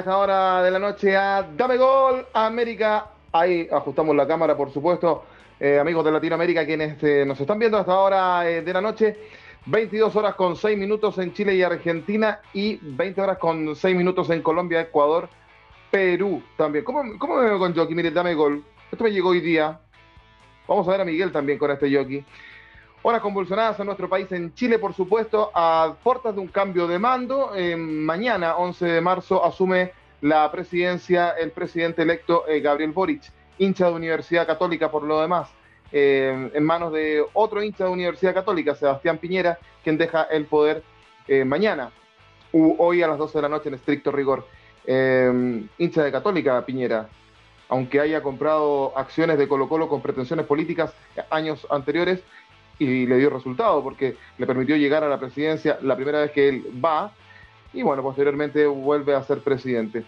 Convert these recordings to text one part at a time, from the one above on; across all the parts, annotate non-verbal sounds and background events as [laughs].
esta hora de la noche a Dame Gol América. Ahí ajustamos la cámara, por supuesto. Eh, amigos de Latinoamérica, quienes eh, nos están viendo hasta ahora eh, de la noche. 22 horas con 6 minutos en Chile y Argentina y 20 horas con 6 minutos en Colombia, Ecuador, Perú también. ¿Cómo, cómo me veo con Jockey? Mire, dame gol. Esto me llegó hoy día. Vamos a ver a Miguel también con este Jockey. Horas convulsionadas en nuestro país, en Chile, por supuesto, a puertas de un cambio de mando. Eh, mañana, 11 de marzo, asume la presidencia el presidente electo eh, Gabriel Boric, hincha de Universidad Católica por lo demás, eh, en manos de otro hincha de Universidad Católica, Sebastián Piñera, quien deja el poder mañana, u hoy a las 12 de la noche en estricto rigor. Hincha de Católica, Piñera, aunque haya comprado acciones de Colo Colo con pretensiones políticas años anteriores, y le dio resultado porque le permitió llegar a la presidencia la primera vez que él va y bueno, posteriormente vuelve a ser presidente.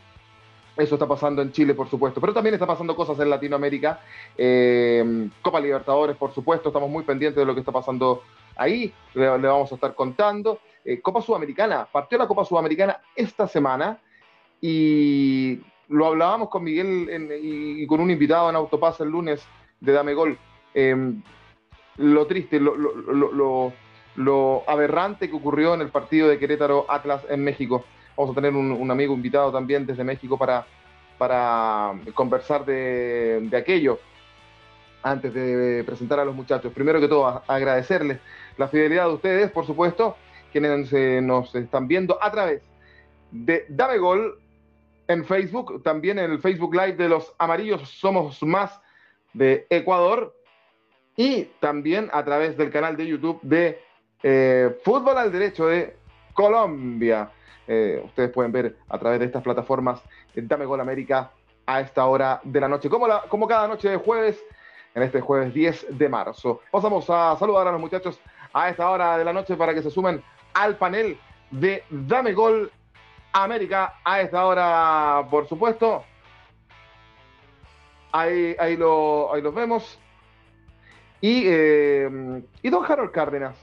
Eso está pasando en Chile, por supuesto, pero también está pasando cosas en Latinoamérica. Eh, Copa Libertadores, por supuesto, estamos muy pendientes de lo que está pasando ahí, le, vamos a estar contando. Eh, Copa Sudamericana, partió la Copa Sudamericana esta semana y lo hablábamos con Miguel y, con un invitado en Autopaz el lunes de Dame Gol. Eh, lo triste, lo, aberrante que ocurrió en el partido de Querétaro Atlas en México. Vamos a tener un, amigo invitado también desde México para, conversar de, de aquello antes de presentar a los muchachos. Primero que todo, agradecerles la fidelidad de ustedes, por supuesto, quienes eh, nos están viendo a través de Dame Gol en Facebook, también en el Facebook Live de los Amarillos Somos Más de Ecuador y también a través del canal de YouTube de eh, Fútbol al Derecho de Colombia. Eh, ustedes pueden ver a través de estas plataformas eh, Dame Gol América a esta hora de la noche, como, como cada noche de jueves, en este jueves 10 de marzo. Pasamos a saludar a los muchachos a esta hora de la noche para que se sumen al panel de Dame Gol América a esta hora, por supuesto. Ahí, ahí, lo, ahí los vemos. Y, eh, y don Harold Cárdenas.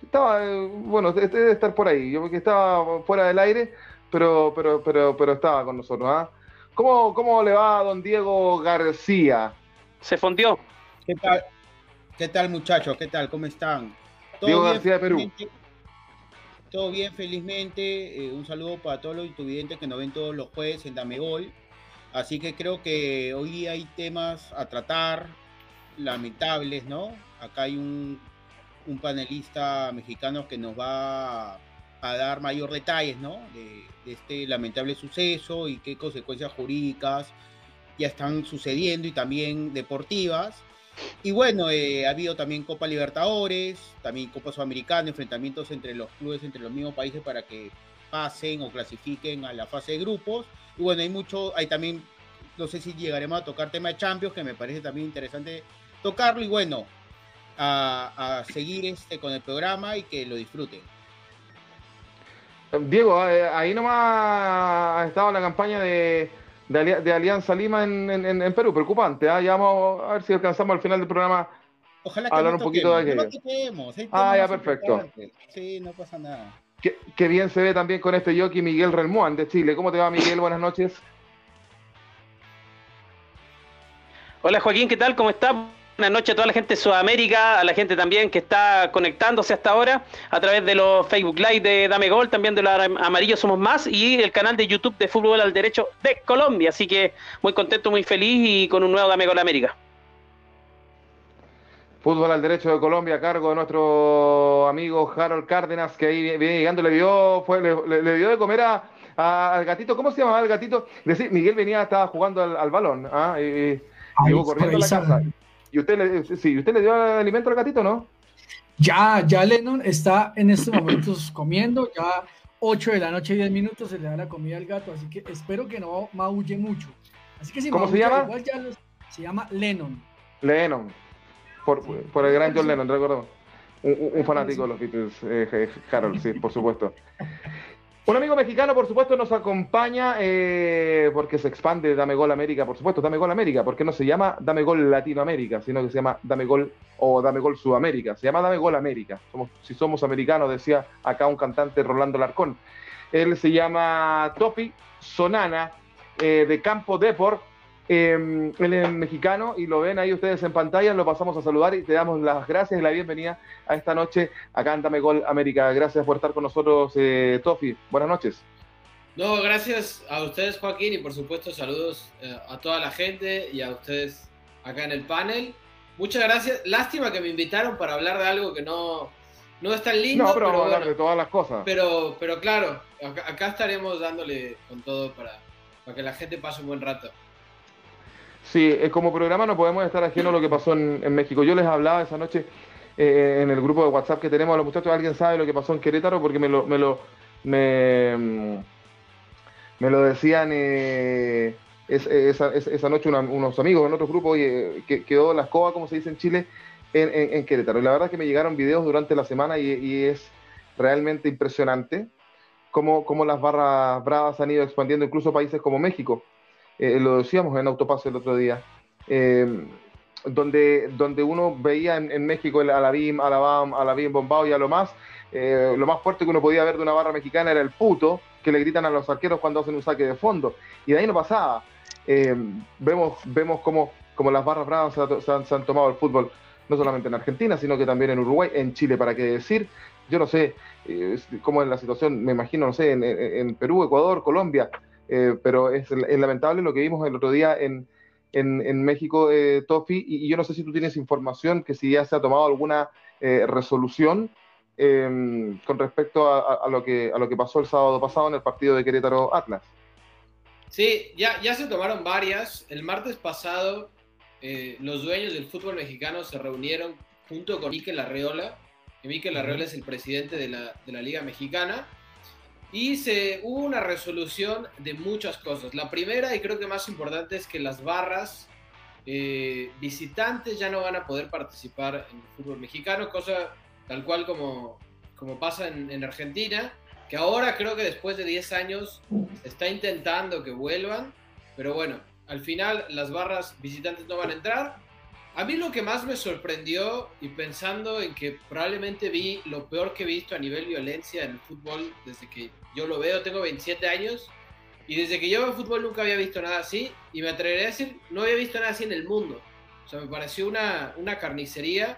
Estaba, eh, bueno, este debe estar por ahí. Yo porque estaba fuera del aire, pero, pero, pero, pero estaba con nosotros. ¿ah? ¿Cómo, ¿Cómo le va a don Diego García? Se fondió. ¿Qué tal? ¿Qué tal, muchachos? ¿Qué tal? ¿Cómo están? Diego García de Perú. Todo bien, felizmente. Eh, un saludo para todos los televidentes que nos ven todos los jueves en Dame Gol. Así que creo que hoy hay temas a tratar lamentables, ¿no? Acá hay un, un panelista mexicano que nos va a dar mayor detalles, ¿no? De, este lamentable suceso y qué consecuencias jurídicas ya están sucediendo y también deportivas. Y bueno, eh, ha habido también Copa Libertadores, también Copa Sudamericana, enfrentamientos entre los clubes, entre los mismos países para que pasen o clasifiquen a la fase de grupos. Y bueno, hay mucho, hay también, no sé si llegaremos a tocar tema de Champions, que me parece también interesante tocarlo. Y bueno, a, a seguir este, con el programa y que lo disfruten. Diego, eh, ahí nomás ha estado la campaña de, de, Ali- de Alianza Lima en, en- en Perú, preocupante. ¿ah? Ya vamos a ver si alcanzamos al final del programa. Ojalá que Hablar no un poquito de no aquello. hay Ah, ya, perfecto. Sí, no pasa nada. Qué, qué bien se ve también con este jockey Miguel Relmuán de Chile. ¿Cómo te va, Miguel? Buenas noches. Hola Joaquín, ¿qué tal? ¿Cómo estás? Buenas noches a toda la gente de Sudamérica, a la gente también que está conectándose hasta ahora a través de los Facebook Live de Dame Gol, también de los Amarillos Somos Más y el canal de YouTube de Fútbol al Derecho de Colombia. Así que muy contento, muy feliz y con un nuevo Dame Gol América. Fútbol al derecho de Colombia a cargo de nuestro amigo Harold Cárdenas, que ahí viene llegando, le dio, fue, le, le- le dio de comer a, a- al gatito. ¿Cómo se llamaba el gatito? Decir, Miguel venía, estaba jugando al, al balón. ¿ah? Y, y corriendo a la casa. Y usted le, sí, usted le dio alimento al gatito, ¿no? Ya, ya Lennon está en estos momentos [coughs] comiendo, ya 8 de la noche, 10 minutos, se le da la comida al gato, así que espero que no maulle mucho. Así que si ¿Cómo se llama? igual ya los- se llama Lennon. Lennon. Por, por el gran John Lennon, recuerdo. Un, un- un fanático de los Beatles, eh, Harold, sí, por supuesto. [laughs] Un amigo mexicano, por supuesto, nos acompaña eh, porque se expande Dame Gol América, por supuesto, Dame Gol América, porque no se llama Dame Gol Latinoamérica, sino que se llama Dame Gol o Dame Gol Sudamérica. Se llama Dame Gol América. Si somos americanos, decía acá un cantante Rolando Larcón. Él se llama Topi Sonana, eh, de Campo Deport. Eh, él es mexicano y lo ven ahí ustedes en pantalla, lo pasamos a saludar y te damos las gracias y la bienvenida a esta noche acá en Dame Gol América. Gracias por estar con nosotros, eh, Tofi. Buenas noches. No, gracias a ustedes, Joaquín, y por supuesto saludos eh, a toda la gente y a ustedes acá en el panel. Muchas gracias. Lástima que me invitaron para hablar de algo que no, no es tan lindo. No, pero, pero, vamos a hablar bueno, de todas las cosas. pero, pero claro, acá, acá estaremos dándole con todo para, para que la gente pase un buen rato. Sí, eh, como programa no podemos estar ajeno a lo que pasó en, México. Yo les hablaba esa noche eh, en el grupo de WhatsApp que tenemos a los muchachos. ¿Alguien sabe lo que pasó en Querétaro? Porque me lo, me lo, me, mm, lo decían eh, es- esa, es- esa noche unos amigos en otro grupo. Oye, que quedó la escoba, como se dice en Chile, en, Querétaro. Y la verdad es que me llegaron videos durante la semana y, y es realmente impresionante cómo, cómo las barras bravas han ido expandiendo incluso países como México. Eh, lo decíamos en Autopase el otro día, eh, donde, donde uno veía en, México el Alabim, Alabam, Alabim, Bombao y a lo más, eh, lo más fuerte que uno podía ver de una barra mexicana era el puto que le gritan a los arqueros cuando hacen un saque de fondo. Y de ahí no pasaba. Eh, vemos vemos cómo, cómo las barras bravas se, ha- se han, se han tomado el fútbol, no solamente en Argentina, sino que también en Uruguay, en Chile, para qué decir. Yo no sé eh, cómo es la situación, me imagino, no sé, en Perú, Ecuador, Colombia, eh, pero es, es lamentable lo que vimos el otro día en, en, en México, eh, Tofi, y, y yo no sé si tú tienes información que si ya se ha tomado alguna eh, resolución eh, con respecto a, a- a lo que, a lo que pasó el sábado pasado en el partido de Querétaro Atlas. Sí, ya, ya se tomaron varias. El martes pasado, eh, los dueños del fútbol mexicano se reunieron junto con Mikel Arreola. que Mikel Arreola es el presidente de la, de la Liga Mexicana. Y hubo una resolución de muchas cosas. La primera, y creo que más importante, es que las barras eh, visitantes ya no van a poder participar en el fútbol mexicano, cosa tal cual como, como pasa en, en Argentina, que ahora creo que después de 10 años está intentando que vuelvan, pero bueno, al final las barras visitantes no van a entrar. A mí lo que más me sorprendió, y pensando en que probablemente vi lo peor que he visto a nivel violencia en el fútbol desde que yo lo veo, tengo 27 años, y desde que yo veo fútbol nunca había visto nada así, y me atrevería a decir, no había visto nada así en el mundo. O sea, me pareció una, una carnicería,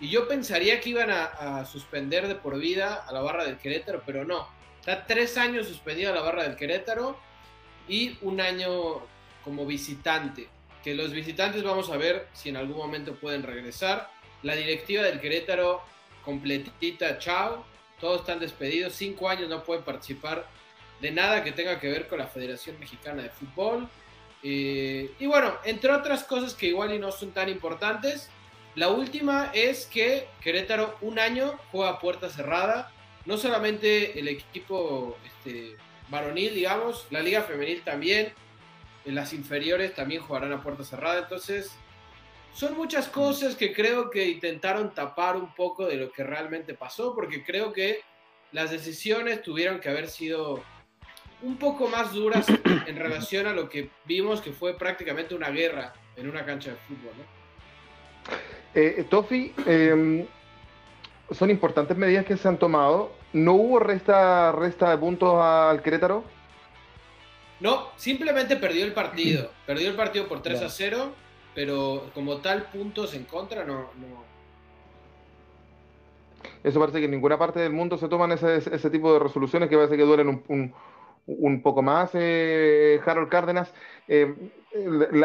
y yo pensaría que iban a, a suspender de por vida a la barra del Querétaro, pero no. Está tres años suspendida la barra del Querétaro y un año como visitante. Que los visitantes vamos a ver si en algún momento pueden regresar. La directiva del Querétaro completita, chao. Todos están despedidos. Cinco años no pueden participar de nada que tenga que ver con la Federación Mexicana de Fútbol. Eh, y bueno, entre otras cosas que igual y no son tan importantes, la última es que Querétaro un año juega a puerta cerrada. No solamente el equipo este, varonil, digamos, la liga femenil también. En las inferiores también jugarán a puerta cerrada. Entonces, son muchas cosas que creo que intentaron tapar un poco de lo que realmente pasó, porque creo que las decisiones tuvieron que haber sido un poco más duras [coughs] en relación a lo que vimos que fue prácticamente una guerra en una cancha de fútbol. ¿no? Eh, Tofi, eh, son importantes medidas que se han tomado. ¿No hubo resta, resta de puntos al Querétaro? No, simplemente perdió el partido. [coughs] Perdió el partido por 3 Ya. a 0, pero como tal, puntos en contra no. no. Eso parece que en ninguna parte del mundo se toman ese, ese- tipo de resoluciones que parece que duelen un, un- poco más, eh, Harold Cárdenas. Eh,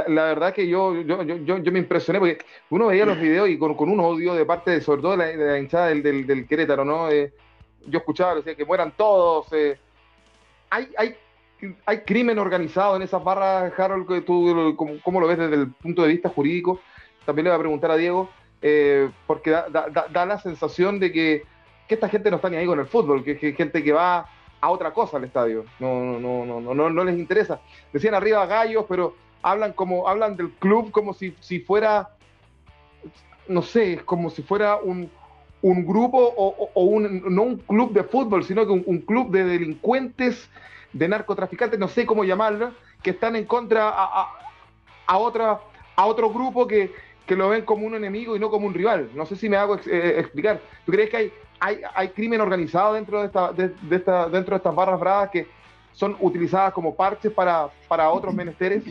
la, verdad que yo, yo, yo, yo, me impresioné porque uno veía los videos y con, con un odio de parte, de, sobre todo de la, hinchada del, del, del Querétaro, ¿no? Eh, yo escuchaba, decía que mueran todos. eh. hay, hay, hay crimen organizado en esas barras, Harold, que tú, ¿cómo, lo ves desde el punto de vista jurídico? También le voy a preguntar a Diego eh, porque da, la sensación de que, que esta gente no está ni ahí con el fútbol, que es gente que va a otra cosa al estadio, no, no, no, no, no, no, les interesa. Decían arriba gallos, pero hablan como hablan del club como si, fuera, no sé, como si fuera un, grupo o, un, no un club de fútbol, sino que un club de delincuentes, de narcotraficantes, no sé cómo llamarlo, que están en contra a, a, a otra, a otro grupo que, que lo ven como un enemigo y no como un rival. No sé si me hago ex- eh, explicar. ¿Tú crees que hay, hay, hay crimen organizado dentro de, esta, de, de esta, dentro de estas barras bravas que son utilizadas como parches para, para otros menesteres?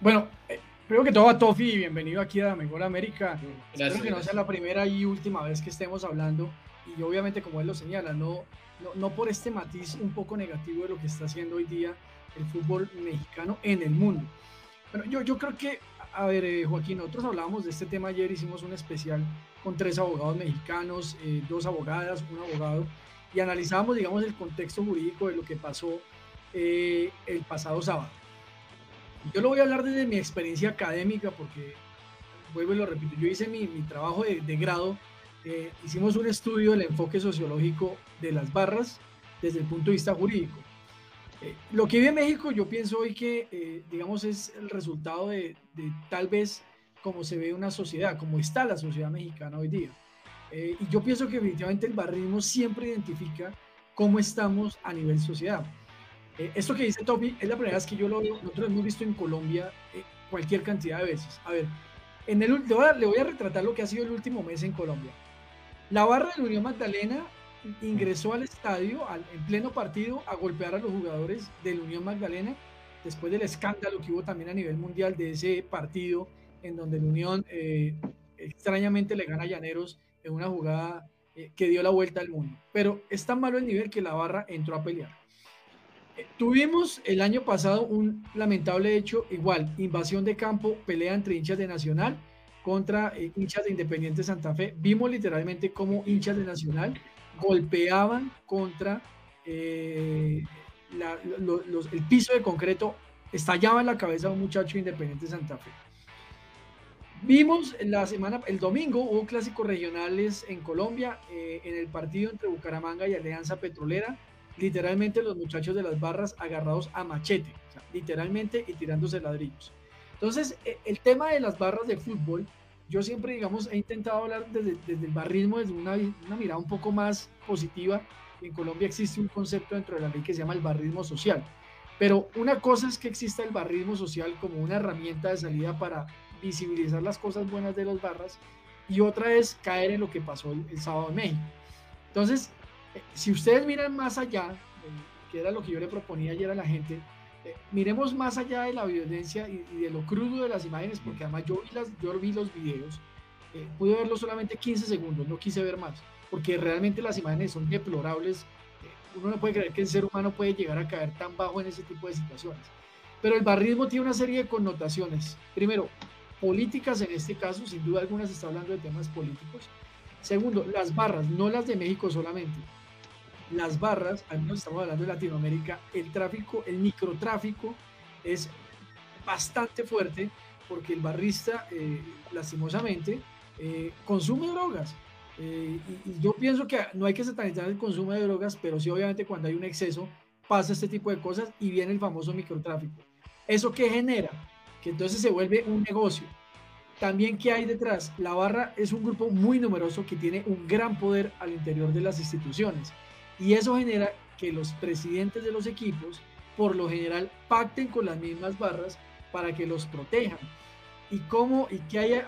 Bueno, eh, primero que todo a Tofi, bienvenido aquí a Mejor América. Espero que no sea la primera y última vez que estemos hablando. Y obviamente, como él lo señala, no, no, por este matiz un poco negativo de lo que está haciendo hoy día el fútbol mexicano en el mundo. Bueno, yo, yo creo que, a ver, eh, Joaquín, nosotros hablábamos de este tema ayer, hicimos un especial con tres abogados mexicanos, eh, dos abogadas, un abogado, y analizábamos, digamos, el contexto jurídico de lo que pasó eh, el pasado sábado. Yo lo voy a hablar desde mi experiencia académica porque, vuelvo y lo repito, yo hice mi, mi trabajo de, de grado, eh, hicimos un estudio del enfoque sociológico de las barras desde el punto de vista jurídico. Eh, lo que vive México, yo pienso hoy que, eh, digamos, es el resultado de, tal vez cómo se ve una sociedad, cómo está la sociedad mexicana hoy día. Eh, y yo pienso que definitivamente el barrismo siempre identifica cómo estamos a nivel sociedad. Esto que dice Topi es la primera vez que yo lo veo, nosotros hemos visto en Colombia cualquier cantidad de veces. A ver, en el, le voy a retratar lo que ha sido el último mes en Colombia. La barra de la Unión Magdalena ingresó al estadio al- en pleno partido a golpear a los jugadores de la Unión Magdalena después del escándalo que hubo también a nivel mundial de ese partido en donde la Unión eh, extrañamente le gana a Llaneros en una jugada eh, que dio la vuelta al mundo. Pero es tan malo el nivel que la barra entró a pelear. Eh, Tuvimos el año pasado un lamentable hecho, igual, invasión de campo, pelea entre hinchas de Nacional contra eh, hinchas de Independiente Santa Fe. Vimos literalmente cómo hinchas de Nacional golpeaban contra eh, el piso de concreto, estallaba en la cabeza de un muchacho de Independiente Santa Fe. Vimos la semana, el domingo hubo clásicos regionales en Colombia, eh, en el partido entre Bucaramanga y Alianza Petrolera, literalmente los muchachos de las barras agarrados a machete, literalmente y tirándose ladrillos. Entonces, eh, el tema de las barras de fútbol, yo siempre, digamos, he intentado hablar desde, el barrismo, desde una, mirada un poco más positiva. En Colombia existe un concepto dentro de la ley que se llama el barrismo social. Pero una cosa es que exista el barrismo social como una herramienta de salida para visibilizar las cosas buenas de las barras y otra es caer en lo que pasó el, sábado en México. Entonces, eh, si ustedes miran más allá, que era lo que yo le proponía ayer a la gente, eh, miremos más allá de la violencia y, y de lo crudo de las imágenes, porque además yo vi, las, yo vi los videos, eh, pude verlo solamente 15 segundos, no quise ver más, porque realmente las imágenes son deplorables. eh, uno no puede creer que el ser humano puede llegar a caer tan bajo en ese tipo de situaciones. Pero el barrismo tiene una serie de connotaciones. Primero, políticas en este caso, sin duda alguna se está hablando de temas políticos. Segundo, las barras, no las de México solamente. Las barras, al menos estamos hablando de Latinoamérica, el tráfico, el microtráfico es bastante fuerte porque el barrista, eh, lastimosamente, eh, consume drogas. Eh, y, y yo pienso que no hay que satanizar el consumo de drogas, pero sí obviamente cuando hay un exceso pasa este tipo de cosas y viene el famoso microtráfico. ¿Eso qué genera? Que entonces se vuelve un negocio. También, ¿qué hay detrás? La barra es un grupo muy numeroso que tiene un gran poder al interior de las instituciones. Y eso genera que los presidentes de los equipos, por lo general, pacten con las mismas barras para que los protejan. ¿Y cómo, y qué hay,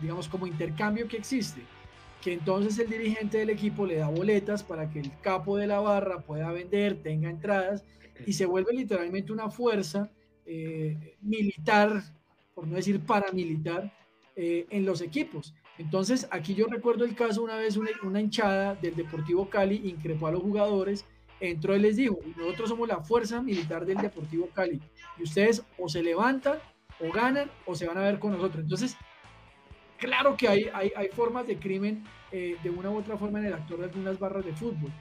digamos, como intercambio que existe? Que entonces el dirigente del equipo le da boletas para que el capo de la barra pueda vender, tenga entradas, y se vuelve literalmente una fuerza eh, militar, por no decir paramilitar, eh, en los equipos. Entonces, aquí yo recuerdo el caso una vez, una, una hinchada del Deportivo Cali increpó a los jugadores, entró y les dijo, nosotros somos la fuerza militar del Deportivo Cali, y ustedes o se levantan, o ganan, o se van a ver con nosotros. Entonces, claro que hay, hay, hay formas de crimen eh, de una u otra forma en el actor de algunas barras de fútbol,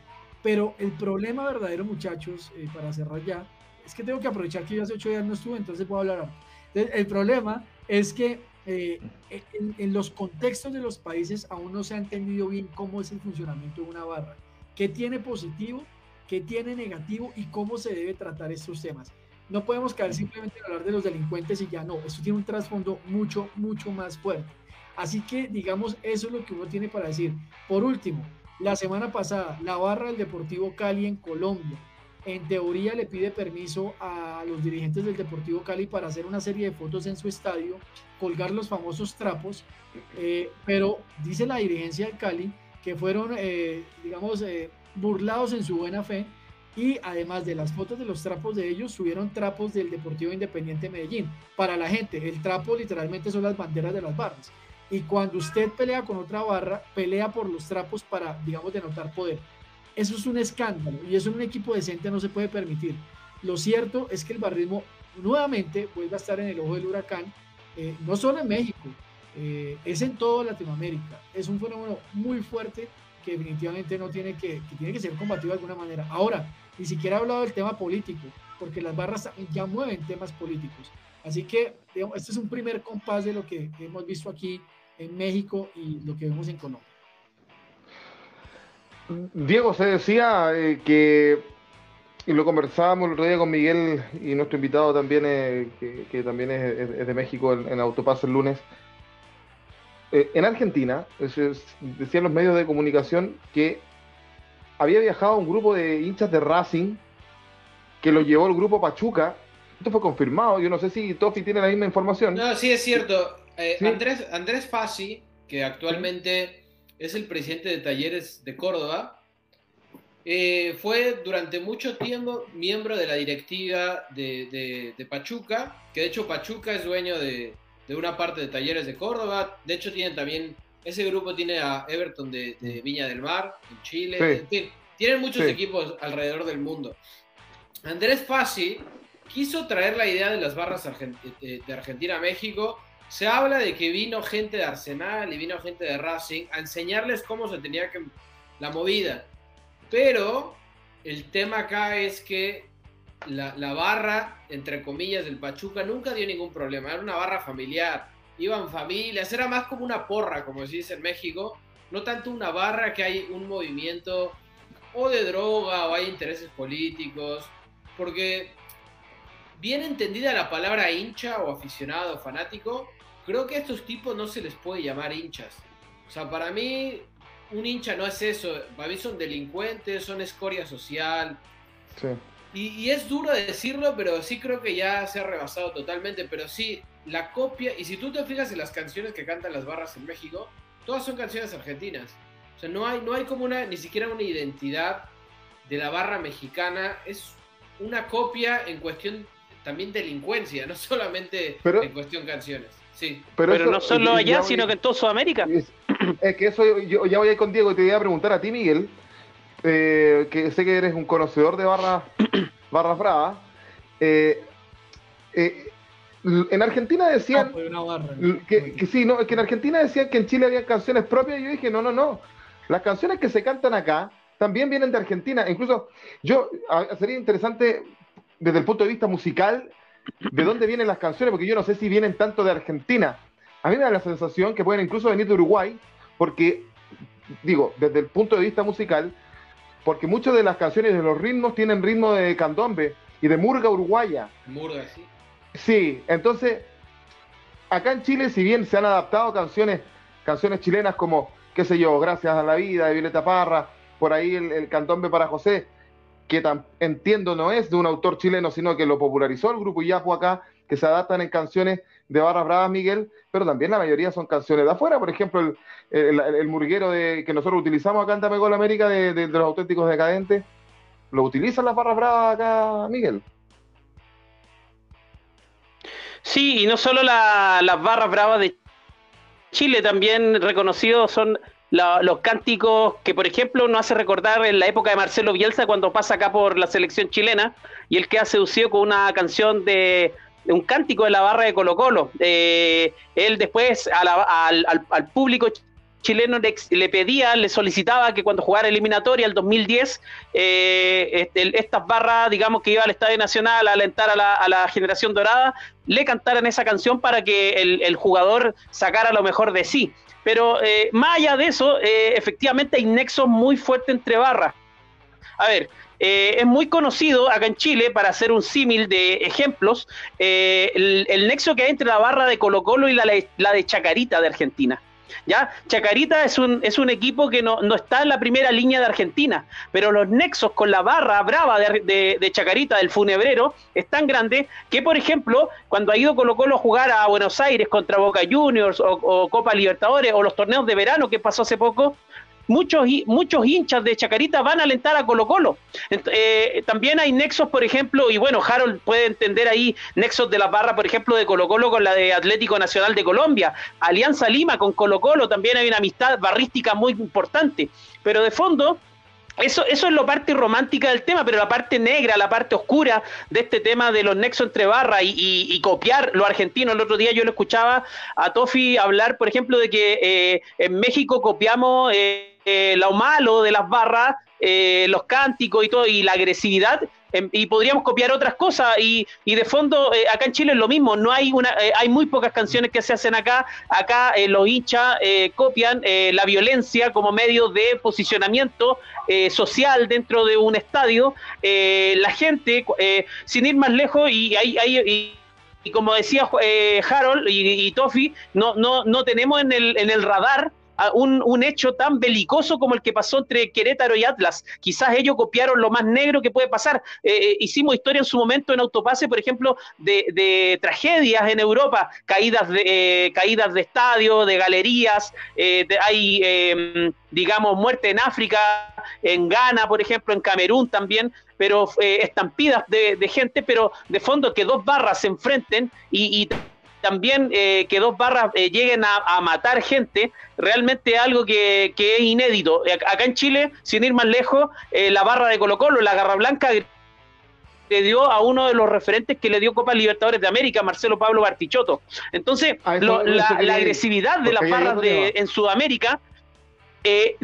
pero el problema verdadero, muchachos, eh, para cerrar ya, es que tengo que aprovechar que yo hace ocho días no estuve, entonces puedo hablar ahora. Entonces, el problema es que eh, en, en los contextos de los países aún no se ha entendido bien cómo es el funcionamiento de una barra, qué tiene positivo, qué tiene negativo y cómo se debe tratar estos temas. No podemos caer simplemente en hablar de los delincuentes y ya no, esto tiene un trasfondo mucho, mucho más fuerte. Así que, digamos, eso es lo que uno tiene para decir. Por último, La semana pasada, la barra del Deportivo Cali en Colombia, en teoría le pide permiso a los dirigentes del Deportivo Cali para hacer una serie de fotos en su estadio, colgar los famosos trapos, eh, pero dice la dirigencia del Cali que fueron, eh, digamos, eh, burlados en su buena fe y además de las fotos de los trapos de ellos, subieron trapos del Deportivo Independiente Medellín. Para la gente, el trapo literalmente son las banderas de las barras. Y cuando usted pelea con otra barra, pelea por los trapos para, digamos, denotar poder. Eso es un escándalo y eso en un equipo decente no se puede permitir. Lo cierto es que el barrismo nuevamente vuelve a estar en el ojo del huracán, eh, no solo en México, eh, es en toda Latinoamérica. Es un fenómeno muy fuerte que definitivamente no tiene que, tiene que ser combatido de alguna manera. Ahora, ni siquiera he hablado del tema político, porque las barras ya mueven temas políticos. Así que este es un primer compás de lo que hemos visto aquí en México y lo que vemos en Colombia. Diego, se decía eh, que, y lo conversábamos el otro día con Miguel y nuestro invitado también, eh, que, también es, de México en, en el lunes, eh, en Argentina, decían los medios de comunicación que había viajado un grupo de hinchas de Racing que lo llevó el grupo Pachuca. Esto fue confirmado. Yo no sé si Tofi tiene la misma información. No, sí es cierto. Andrés, Andrés Fassi, que actualmente es el presidente de Talleres de Córdoba. Eh, fue durante mucho tiempo miembro de la directiva de, Pachuca, que de hecho Pachuca es dueño de, una parte de Talleres de Córdoba. De hecho, tienen también, ese grupo tiene a Everton de, Viña del Mar, en Chile. tienen muchos equipos alrededor del mundo. Andrés Fassi quiso traer la idea de las barras de Argentina a México se habla de que vino gente de Arsenal y vino gente de Racing a enseñarles cómo se tenía que la movida. Pero el tema acá es que la, barra, entre comillas, del Pachuca nunca dio ningún problema. Era una barra familiar. Iban familias, era más como una porra, como se dice en México. No tanto una barra que hay un movimiento o de droga o hay intereses políticos. Porque bien entendida la palabra hincha o aficionado o fanático, creo que a estos tipos no se les puede llamar hinchas. O sea, para mí un hincha no es eso. Para mí son delincuentes, son escoria social. Sí. Y, es duro decirlo, pero sí creo que ya se ha rebasado totalmente. Pero sí, la copia, y si tú te fijas en las canciones que cantan las barras en México, todas son canciones argentinas. O sea, no hay, no hay como una, ni siquiera una identidad de la barra mexicana. Es una copia en cuestión también delincuencia, no solamente en cuestión canciones. Sí. Pero, no solo allá, sino que en toda Sudamérica. [clears throat] Es, que eso, yo ya voy a ir con Diego y te voy a preguntar a ti, Miguel, eh, que sé que eres un conocedor de barras barra [clears throat] bravas. Eh, eh, en Argentina decían que, que, sí, no, que en Argentina decían que en Chile había canciones propias y yo dije, no, no, no. Las canciones que se cantan acá también vienen de Argentina. Incluso yo, sería interesante desde el punto de vista musical de dónde vienen las canciones, porque yo no sé si vienen tanto de Argentina. A mí me da la sensación que pueden incluso venir de Uruguay, porque, digo, desde el punto de vista musical, porque muchas de las canciones de los ritmos tienen ritmo de candombe y de murga uruguaya. Murga, sí. Sí, entonces, acá en Chile, si bien se han adaptado canciones, canciones chilenas como, qué sé yo, Gracias a la vida de Violeta Parra, por ahí el, el candombe para José, que entiendo no es de un autor chileno, sino que lo popularizó el grupo Yapu acá, que se adaptan en canciones de Barras Bravas, Miguel, pero también la mayoría son canciones de afuera. Por ejemplo, el, murguero de, que nosotros utilizamos acá en Tamegol América de, los auténticos decadentes, ¿lo utilizan las Barras Bravas acá, Miguel? Sí, y no solo las Barras Bravas de Chile, también reconocidos son los cánticos que, por ejemplo, nos hace recordar en la época de Marcelo Bielsa cuando pasa acá por la selección chilena y él queda seducido con una canción de, un cántico de la barra de Colo Colo. Eh, él después al, público chileno le, pedía, le solicitaba que cuando jugara eliminatoria el 2010, eh, este, estas barras, digamos que iba al Estadio Nacional a alentar a la, generación dorada, le cantaran esa canción para que el jugador sacara lo mejor de sí. Pero eh, más allá de eso, eh, efectivamente hay nexos muy fuertes entre barras. A ver, eh, es muy conocido acá en Chile, para hacer un símil de ejemplos, el, nexo que hay entre la barra de Colo Colo y la, de Chacarita de Argentina. ¿Ya? Chacarita es un, es un equipo que no, no está en la primera línea de Argentina, pero los nexos con la barra brava de, de- de Chacarita, del funebrero, es tan grande que, por ejemplo, cuando ha ido Colo Colo a jugar a Buenos Aires contra Boca Juniors o, o Copa Libertadores o los torneos de verano que pasó hace poco, muchos, muchos hinchas de Chacarita van a alentar a Colo Colo. Eh, también hay nexos, por ejemplo, y bueno, Harold puede entender ahí nexos de la barra, por ejemplo, de Colo Colo con la de Atlético Nacional de Colombia, Alianza Lima con Colo Colo, también hay una amistad barrística muy importante, pero de fondo... Eso, eso es la parte romántica del tema, pero la parte negra, la parte oscura de este tema de los nexos entre barra y, y- copiar lo argentino. El otro día yo lo escuchaba a Tofi hablar, por ejemplo, de que eh, en México copiamos eh, eh, lo malo de las barras, eh, los cánticos y todo, y la agresividad, em, y podríamos copiar otras cosas. Y, y de fondo, eh, acá en Chile es lo mismo, no hay una, eh, hay muy pocas canciones que se hacen acá. Acá eh, los hinchas eh, copian la violencia como medio de posicionamiento social dentro de un estadio. La gente, sin ir más lejos, y hay, hay- y- y como decía Harold y, y no, no, no tenemos en el, en el radar un, un hecho tan belicoso como el que pasó entre Querétaro y Atlas. Quizás ellos copiaron lo más negro que puede pasar. Eh, eh, hicimos historia en su momento en Autopase, por ejemplo, de, de tragedias en Europa, caídas de, eh, caídas de estadios, de galerías, eh, de- hay, eh, digamos, muerte en África, en Ghana, por ejemplo, en Camerún también, pero eh, estampidas de, gente, pero de fondo que dos barras se enfrenten y también eh, que dos barras eh, lleguen a, a matar gente, realmente algo que, que es inédito. Eh, Acá en Chile, sin ir más lejos, eh, la barra de Colo Colo, la Garra Blanca, le dio a uno de los referentes que le dio Copa Libertadores de América, Marcelo Pablo Bartichotto. Entonces, A eso- lo- la, la agresividad de las barras de, en Sudamérica eh,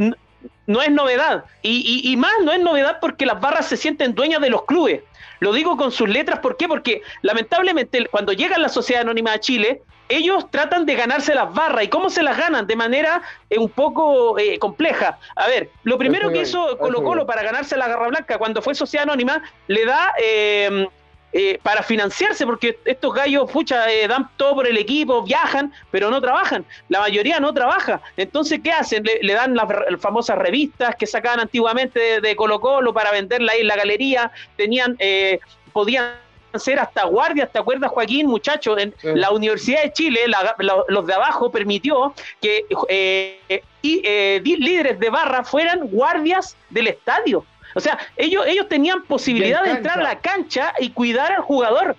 no es novedad. Y, y- y más no es novedad porque las barras se sienten dueñas de los clubes. Lo digo con sus letras, ¿por qué? Porque lamentablemente cuando llega la Sociedad Anónima de Chile, ellos tratan de ganarse las barras. ¿Y cómo se las ganan? De manera eh, un poco eh, compleja. A ver, lo primero que hizo Colo Colo para ganarse la Garra Blanca cuando fue Sociedad Anónima, le da... eh, eh, para financiarse, porque estos gallos, pucha, eh, dan todo por el equipo, viajan, pero no trabajan. La mayoría no trabaja. Entonces, ¿qué hacen? Le, le dan las famosas revistas que sacaban antiguamente de, de Colo Colo para venderla ahí en la galería. Tenían, eh, podían ser hasta guardias, ¿te acuerdas, Joaquín, muchachos? En Sí. la Universidad de Chile, la- la- los de abajo, permitió que eh, y, eh, líderes de barra fueran guardias del estadio. O sea, ellos, ellos tenían posibilidad de, En entrar a la cancha y cuidar al jugador.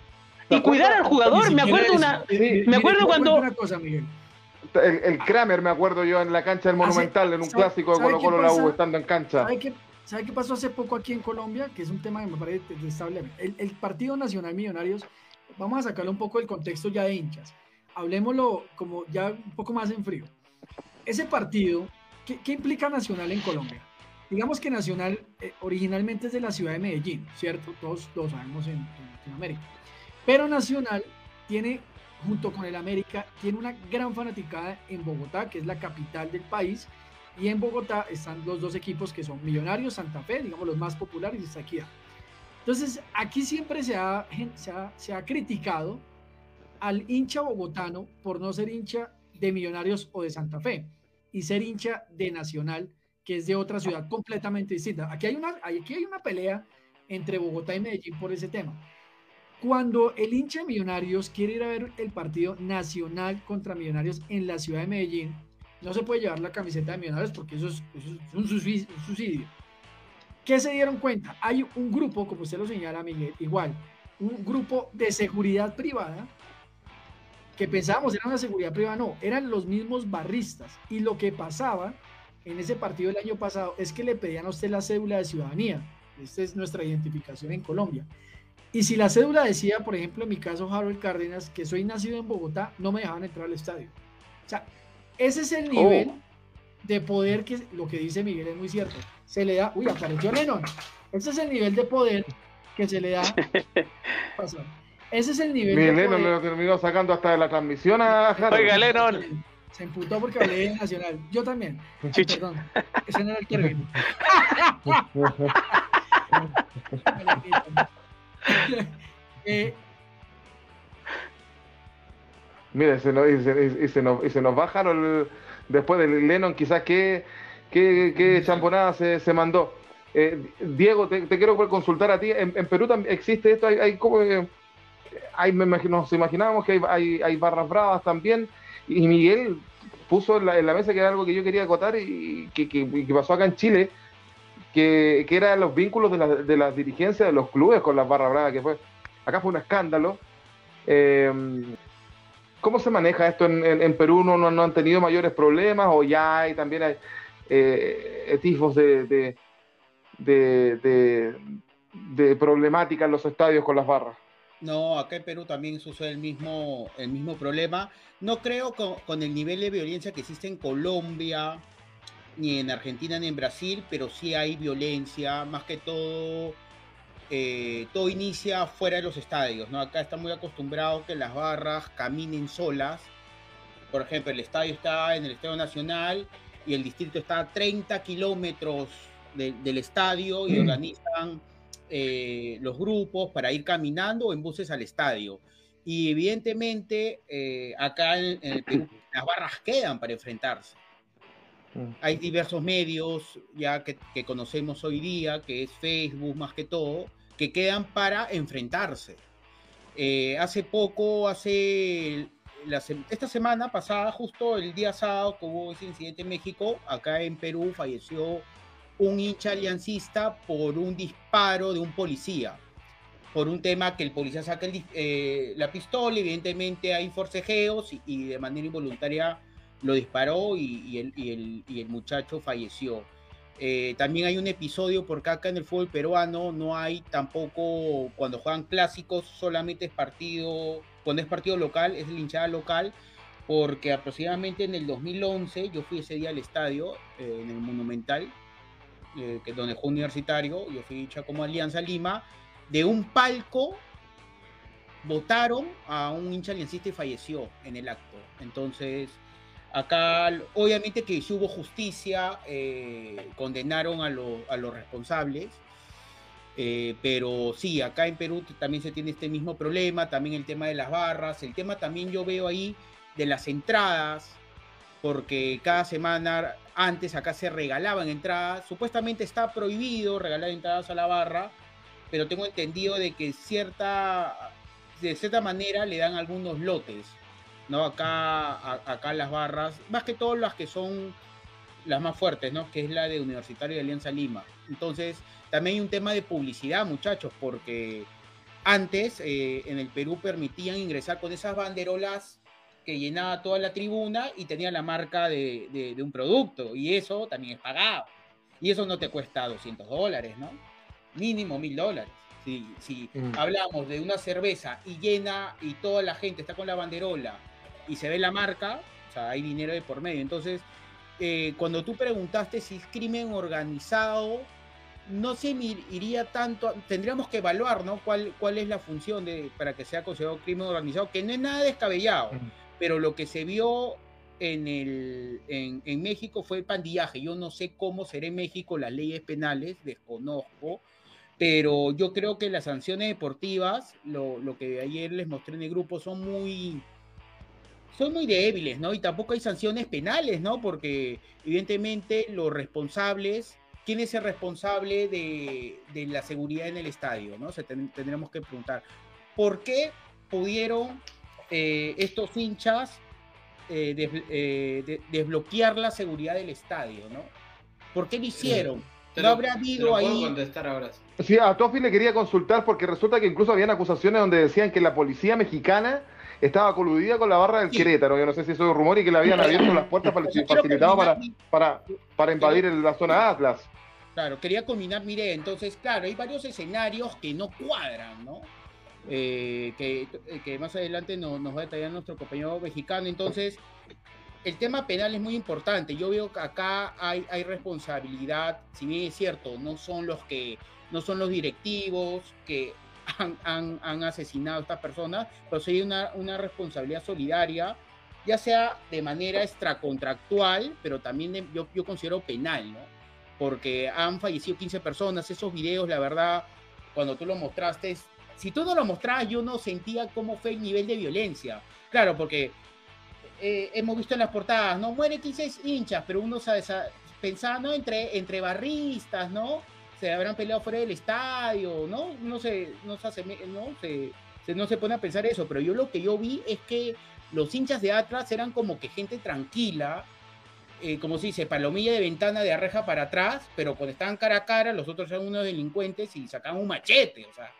¿Te Y cuidar al jugador. Me acuerdo una. Mire, Me acuerdo cuando- cuento una cosa, Miguel. El, el Kramer, me acuerdo yo, en la cancha del Monumental, en un ¿sabe- clásico de Colo Colo la U, estando en cancha. ¿Sabe qué, sabe qué pasó hace poco aquí en Colombia? Que es un tema que me parece detestable. El, el Partido Nacional Millonarios, vamos a sacarlo un poco del contexto ya de hinchas. Hablemoslo como ya un poco más en frío. Ese partido, ¿qué, qué implica Nacional en Colombia? Digamos que Nacional eh, originalmente es de la ciudad de Medellín, ¿cierto? Todos lo sabemos en, Latinoamérica. Pero Nacional tiene, junto con el América, tiene una gran fanaticada en Bogotá, que es la capital del país, y en Bogotá están los dos equipos que son Millonarios, Santa Fe, digamos los más populares, y Equidad. Entonces, aquí siempre se ha, se, ha, se ha criticado al hincha bogotano por no ser hincha de Millonarios o de Santa Fe y ser hincha de Nacional, que es de otra ciudad completamente distinta. Aquí hay una, aquí hay una pelea entre Bogotá y Medellín por ese tema. Cuando el hincha de Millonarios quiere ir a ver el partido nacional contra Millonarios en la ciudad de Medellín, no se puede llevar la camiseta de Millonarios porque eso es, eso es un suicidio. un suicidio. ¿Qué se dieron cuenta? Hay un grupo, como usted lo señala, Miguel, igual, un grupo de seguridad privada que pensábamos era una seguridad privada, no, eran los mismos barristas. Y lo que pasaba en ese partido del año pasado es que le pedían a usted la cédula de ciudadanía. Esta es nuestra identificación en Colombia. Y si la cédula decía, por ejemplo, en mi caso, Harold Cárdenas, que soy nacido en Bogotá, no me dejaban entrar al estadio. O sea, ese es el nivel de poder que lo que dice Miguel es muy cierto. Se le da, uy, apareció Lennon. Ese es el nivel de poder que se le da. [laughs] Pasó. Ese es el nivel Miguel de Lennon poder. lo terminó sacando hasta de la transmisión a Harold. Oiga, Lennon. [laughs] Se emputó porque hablé de Nacional. Yo también. Ay, perdón. Ese no era el término. [laughs] [laughs] Eh, Mire, se nos, y, se, y se nos, y se nos baja el, después del Lennon, quizás qué, qué, qué champonada se, se mandó. Eh, Diego, te, te quiero consultar a ti. En, en Perú también existe esto, hay, hay como hay, me imagino- nos imaginábamos que hay, hay, hay barras bravas también. Y Miguel puso en la, mesa que era algo que yo quería acotar y que, pasó acá en Chile, que, que eran los vínculos de la, de las dirigencias de los clubes con las barras bravas, que fue, acá fue un escándalo. Eh, ¿Cómo se maneja esto en, Perú? ¿No, han tenido mayores problemas o ya hay también hay eh, de, de- de problemática en los estadios con las barras? No, acá en Perú también sucede el mismo, el mismo problema. No creo con, con el nivel de violencia que existe en Colombia, ni en Argentina, ni en Brasil, pero sí hay violencia, más que todo, eh, todo inicia fuera de los estadios, ¿no? Acá está muy acostumbrado que las barras caminen solas. Por ejemplo, el estadio está en el Estadio Nacional y el distrito está a 30 kilómetros de- del estadio y Mm. organizan eh, los grupos para ir caminando o en buses al estadio. Y evidentemente eh, acá en, en el Perú las barras quedan para enfrentarse. Hay diversos medios ya que, que conocemos hoy día, que es Facebook más que todo, que quedan para enfrentarse. Eh, hace poco, hace la esta semana pasada, justo el día sábado que hubo ese incidente en México, acá en Perú falleció un hincha aliancista por un disparo de un policía. Por un tema que el policía saca el eh, la pistola, evidentemente hay forcejeos y, y de manera involuntaria lo disparó y, el, el- el muchacho falleció. Eh, también hay un episodio porque acá en el fútbol peruano no hay tampoco, cuando juegan clásicos, solamente es partido, cuando es partido local, es la hinchada local, porque aproximadamente en el 2011, yo fui ese día al estadio, eh, en el Monumental, eh, que donde fue universitario, yo fui hincha como Alianza Lima, de un palco votaron a un hincha aliancista y falleció en el acto. Entonces, acá obviamente que sí hubo justicia, eh, condenaron a, lo- a los responsables, eh, pero sí, acá en Perú también se tiene este mismo problema, también el tema de las barras, el tema también yo veo ahí de las entradas, porque cada semana antes acá se regalaban entradas, supuestamente está prohibido regalar entradas a la barra, pero tengo entendido de que cierta, de cierta manera le dan algunos lotes, ¿no? Acá, a- acá las barras, más que todo las que son las más fuertes, ¿no? Que es la de Universitario de Alianza Lima. Entonces, también hay un tema de publicidad, muchachos, porque antes eh, en el Perú permitían ingresar con esas banderolas que llenaba toda la tribuna y tenía la marca de, de- de un producto, y eso también es pagado. Y eso no te cuesta 200 dólares, ¿no? Mínimo 1000 dólares. Si, si Mm. hablamos de una cerveza y llena y toda la gente está con la banderola y se ve la marca, o sea, hay dinero de por medio. Entonces, eh, cuando tú preguntaste si es crimen organizado, no se iría tanto, tendríamos que evaluar, ¿no? ¿Cuál, cuál es la función de, para que sea considerado crimen organizado? Que no es nada descabellado, Mm. Pero lo que se vio en, el, en, México fue el pandillaje. Yo no sé cómo será en México las leyes penales, desconozco, pero yo creo que las sanciones deportivas, lo, lo que ayer les mostré en el grupo, son muy, son muy débiles, ¿no? Y tampoco hay sanciones penales, ¿no? Porque evidentemente los responsables, ¿quién es el responsable de, de la seguridad en el estadio, ¿no? O sea, ten- tendremos que preguntar, ¿por qué pudieron eh, estos hinchas eh, des- eh, de- desbloquear la seguridad del estadio, ¿no? ¿Por qué lo hicieron? Te No lo- habrá te habido puedo ahí... contestar ahora. Sí, a Tofi le quería consultar porque resulta que incluso habían acusaciones donde decían que la policía mexicana estaba coludida con la barra del Sí. Querétaro. Yo no sé si eso es rumor y que le habían abierto las puertas para, facilitado para, para, para invadir la zona Atlas. Claro, quería combinar, mire, entonces, claro, hay varios escenarios que no cuadran, ¿no? Eh, que, que más adelante no- nos va a detallar nuestro compañero mexicano. Entonces, el tema penal es muy importante. Yo veo que acá hay, hay responsabilidad, si bien es cierto, no son los que, no son los directivos que han, han- han asesinado a estas personas, pero sí hay una, una responsabilidad solidaria, ya sea de manera extracontractual, pero también de- yo, yo considero penal, ¿no? Porque han fallecido 15 personas, esos videos, la verdad, cuando tú los mostraste, si tú no lo mostrabas, yo no sentía cómo fue el nivel de violencia. Claro, porque eh, hemos visto en las portadas, ¿no? Muere 15 hinchas, pero uno sabe, sa- pensaba, ¿no? Entre, entre barristas, ¿no? Se habrán peleado fuera del estadio, ¿no? No se, no se, no se, pone a pensar eso, pero yo lo que yo vi es que los hinchas de Atlas eran como que gente tranquila, eh, como se dice, palomilla de ventana de arreja para atrás, pero cuando estaban cara a cara, los otros eran unos delincuentes y sacaban un machete, o sea.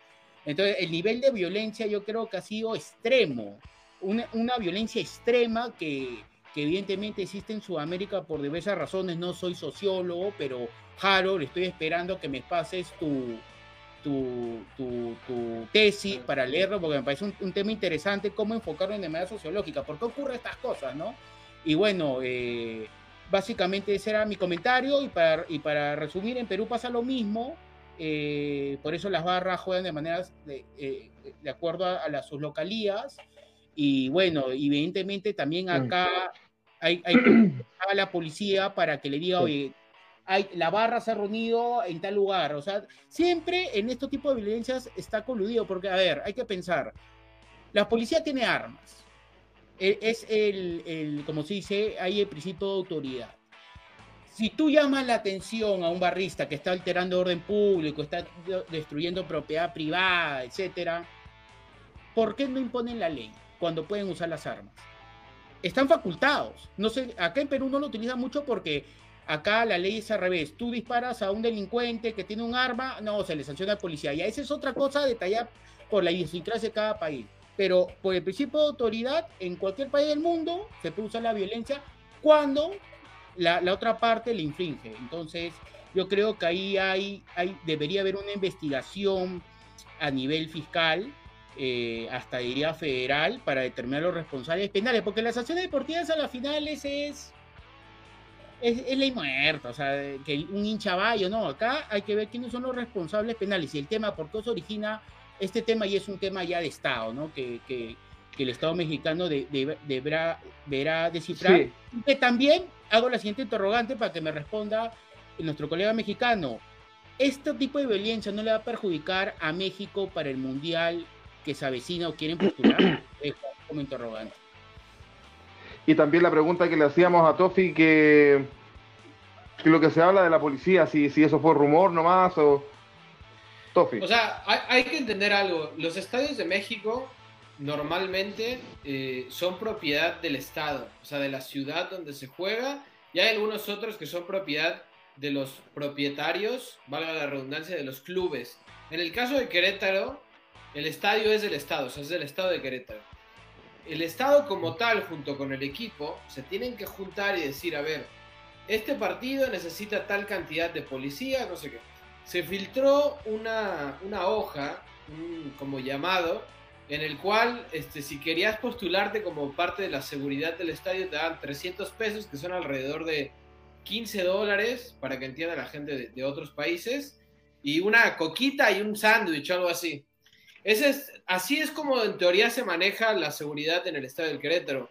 Entonces, el nivel de violencia yo creo que ha sido extremo, una, una violencia extrema que, que evidentemente existe en Sudamérica por diversas razones. No soy sociólogo, pero Harold, estoy esperando que me pases tu, tu, tu, tu tesis para leerlo, porque me parece un, un tema interesante cómo enfocarlo de manera sociológica. ¿Por qué ocurren estas cosas, no? Y bueno, eh, básicamente ese era mi comentario y para, y para resumir, en Perú pasa lo mismo, eh, por eso las barras juegan de maneras de, eh, de acuerdo a, a las, sus localías y bueno, evidentemente también acá hay, hay [clears throat] a la policía para que le diga, oye, hay, la barra se ha reunido en tal lugar, o sea, siempre en este tipo de violencias está coludido, porque a ver, hay que pensar, la policía tiene armas, e- es el, el, como se dice, hay el principio de autoridad. Si tú llamas la atención a un barrista que está alterando orden público, está de- destruyendo propiedad privada, etcétera, ¿por qué no imponen la ley cuando pueden usar las armas? Están facultados. No sé, acá en Perú no lo utilizan mucho porque acá la ley es al revés. Tú disparas a un delincuente que tiene un arma, no, se le sanciona al policía. Y esa es otra cosa detallada por la idiosincrasia de cada país. Pero por el principio de autoridad, en cualquier país del mundo se puede usar la violencia cuando la, la otra parte le infringe. Entonces, yo creo que ahí hay, hay, debería haber una investigación a nivel fiscal, eh, hasta diría federal, para determinar los responsables penales, porque las acciones deportivas a las finales es, es, es ley muerta, o sea, que un hincha vaya, no, acá hay que ver quiénes son los responsables penales y el tema, por qué se origina este tema y es un tema ya de Estado, ¿no? Que, que, que el Estado mexicano de, de, deberá, deberá descifrar. Sí. Y que también hago la siguiente interrogante para que me responda nuestro colega mexicano. ¿Este tipo de violencia no le va a perjudicar a México para el Mundial que se avecina o quieren postular? [clears throat] Dejo como interrogante. Y también la pregunta que le hacíamos a Tofi, que, que lo que se habla de la policía, si, si eso fue rumor nomás o... Tofi. O sea, hay, hay que entender algo. Los estadios de México normalmente eh, son propiedad del Estado, o sea, de la ciudad donde se juega, y hay algunos otros que son propiedad de los propietarios, valga la redundancia, de los clubes. En el caso de Querétaro, el estadio es del Estado, o sea, es del Estado de Querétaro. El Estado como tal, junto con el equipo, se tienen que juntar y decir, a ver, este partido necesita tal cantidad de policía, no sé qué. Se filtró una, una hoja, como llamado, en el cual este, si querías postularte como parte de la seguridad del estadio te daban 300 pesos, que son alrededor de 15 dólares, para que entienda la gente de, de otros países, y una coquita y un sándwich, algo así. Ese es, así es como en teoría se maneja la seguridad en el estadio del Querétaro.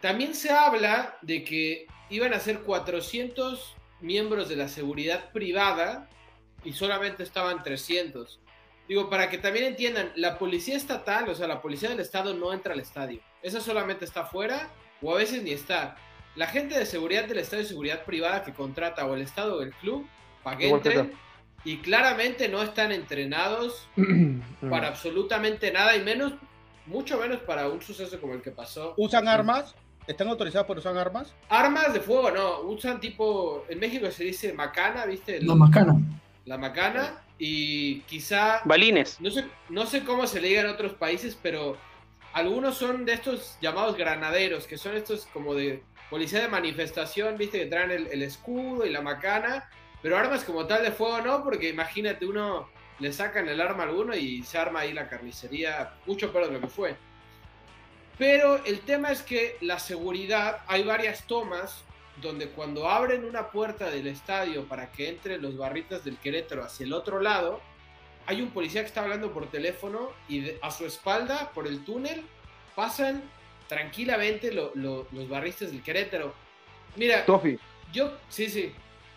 También se habla de que iban a ser 400 miembros de la seguridad privada y solamente estaban 300. Digo, para que también entiendan, la policía estatal, o sea, la policía del estado no entra al estadio. Esa solamente está afuera o a veces ni está. La gente de seguridad del estado y seguridad privada que contrata o el estado o el club para que entren y claramente no están entrenados [clears throat] para absolutamente nada y menos, mucho menos para un suceso como el que pasó. ¿Usan armas? ¿Están autorizados por usar armas? Armas de fuego, no, usan tipo, en México se dice macana, ¿viste? La macana. la macana y quizá Balines. no sé, no sé cómo se le diga en otros países, pero algunos son de estos llamados granaderos, que son estos como de policía de manifestación, viste, que traen el, el escudo y la macana, pero armas como tal de fuego no, porque imagínate, uno le sacan el arma a alguno y se arma ahí la carnicería, mucho peor de lo que fue. Pero el tema es que la seguridad, hay varias tomas donde cuando abren una puerta del estadio para que entren los barritas del Querétaro hacia el otro lado, hay un policía que está hablando por teléfono y de- a su espalda, por el túnel, pasan tranquilamente lo- lo- los barristas del Querétaro. Mira, Tofi, yo, sí, sí,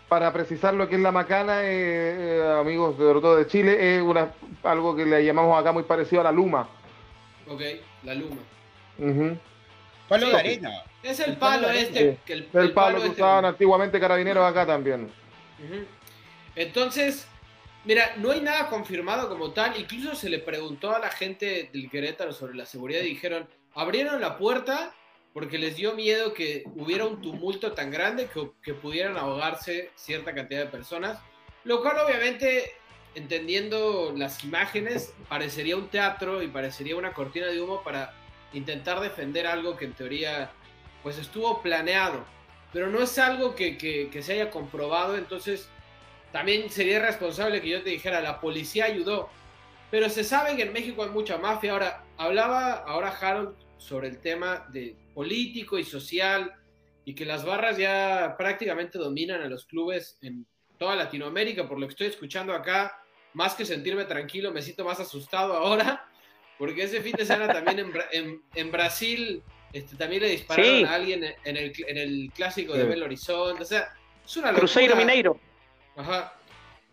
para precisar lo que es la macana, eh, eh, amigos sobre todo de Chile, es una, algo que le llamamos acá muy parecido a la luma. ok, la luma. Ujú. Palo Sí. de arena. Es el El palo este. que el, El el palo que este. usaban antiguamente carabineros acá también. Entonces, mira, no hay nada confirmado como tal. Incluso se le preguntó a la gente del Querétaro sobre la seguridad y dijeron, abrieron la puerta porque les dio miedo que hubiera un tumulto tan grande que, que pudieran ahogarse cierta cantidad de personas. Lo cual obviamente, entendiendo las imágenes, parecería un teatro y parecería una cortina de humo para intentar defender algo que en teoría pues estuvo planeado. Pero no es algo que, que- se haya comprobado, entonces también sería responsable que yo te dijera, la policía ayudó. Pero se sabe que en México hay mucha mafia. Ahora, hablaba ahora Harold sobre el tema de político y social y que las barras ya prácticamente dominan a los clubes en toda Latinoamérica. Por lo que estoy escuchando acá, más que sentirme tranquilo, me siento más asustado ahora, porque ese fin de semana también en, en- en Brasil este, también le dispararon Sí. a alguien en el, en el clásico Sí. de Belo Horizonte. O sea, es una locura. Cruzeiro Mineiro. Ajá.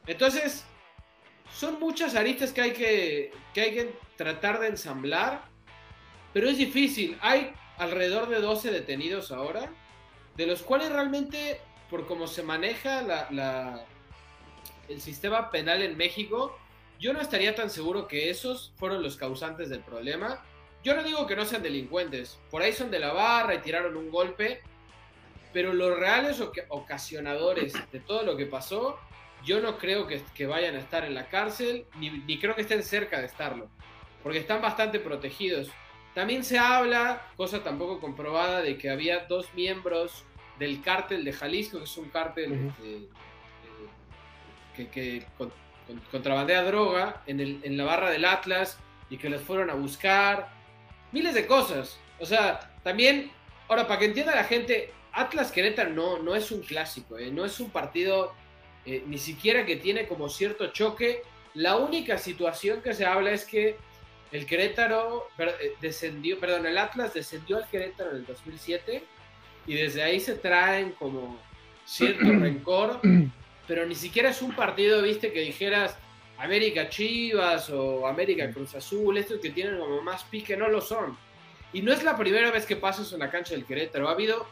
Entonces, son muchas aristas que hay que, que hay que tratar de ensamblar, pero es difícil. Hay alrededor de 12 detenidos ahora, de los cuales realmente, por cómo se maneja la, la- el sistema penal en México, yo no estaría tan seguro que esos fueron los causantes del problema. Yo no digo que no sean delincuentes, por ahí son de la barra y tiraron un golpe, pero los reales oca- ocasionadores de todo lo que pasó, yo no creo que, que vayan a estar en la cárcel, ni, ni creo que estén cerca de estarlo, porque están bastante protegidos. También se habla, cosa tampoco comprobada, de que había dos miembros del cártel de Jalisco, que es un cártel este, eh, que, contrabandea droga en, el- en la barra del Atlas y que los fueron a buscar. Miles de cosas. O sea, también, ahora, para que entienda la gente, Atlas Querétaro no, no es un clásico, ¿eh? no es un partido eh, ni siquiera que tiene como cierto choque. La única situación que se habla es que el Querétaro eh, descendió, perdón, el Atlas descendió al Querétaro en el 2007 y desde ahí se traen como cierto [clears throat] rencor, pero ni siquiera es un partido, viste, que dijeras América Chivas o América Cruz Azul, estos que tienen como más pique, no lo son. Y no es la primera vez que pasa eso en la cancha del Querétaro, ha habido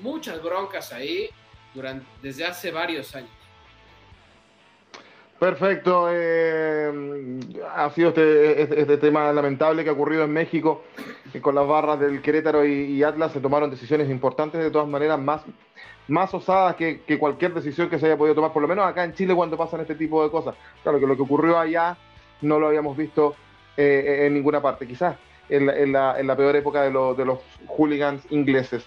muchas broncas ahí durante, desde hace varios años. Perfecto. eh, ha sido este, este- este tema lamentable que ha ocurrido en México eh, con las barras del Querétaro y, Atlas. Se tomaron decisiones importantes, de todas maneras, más, más osadas que, que cualquier decisión que se haya podido tomar, por lo menos acá en Chile cuando pasan este tipo de cosas. Claro que lo que ocurrió allá no lo habíamos visto eh, en ninguna parte, quizás en la, en la- en la peor época de, los- de los hooligans ingleses.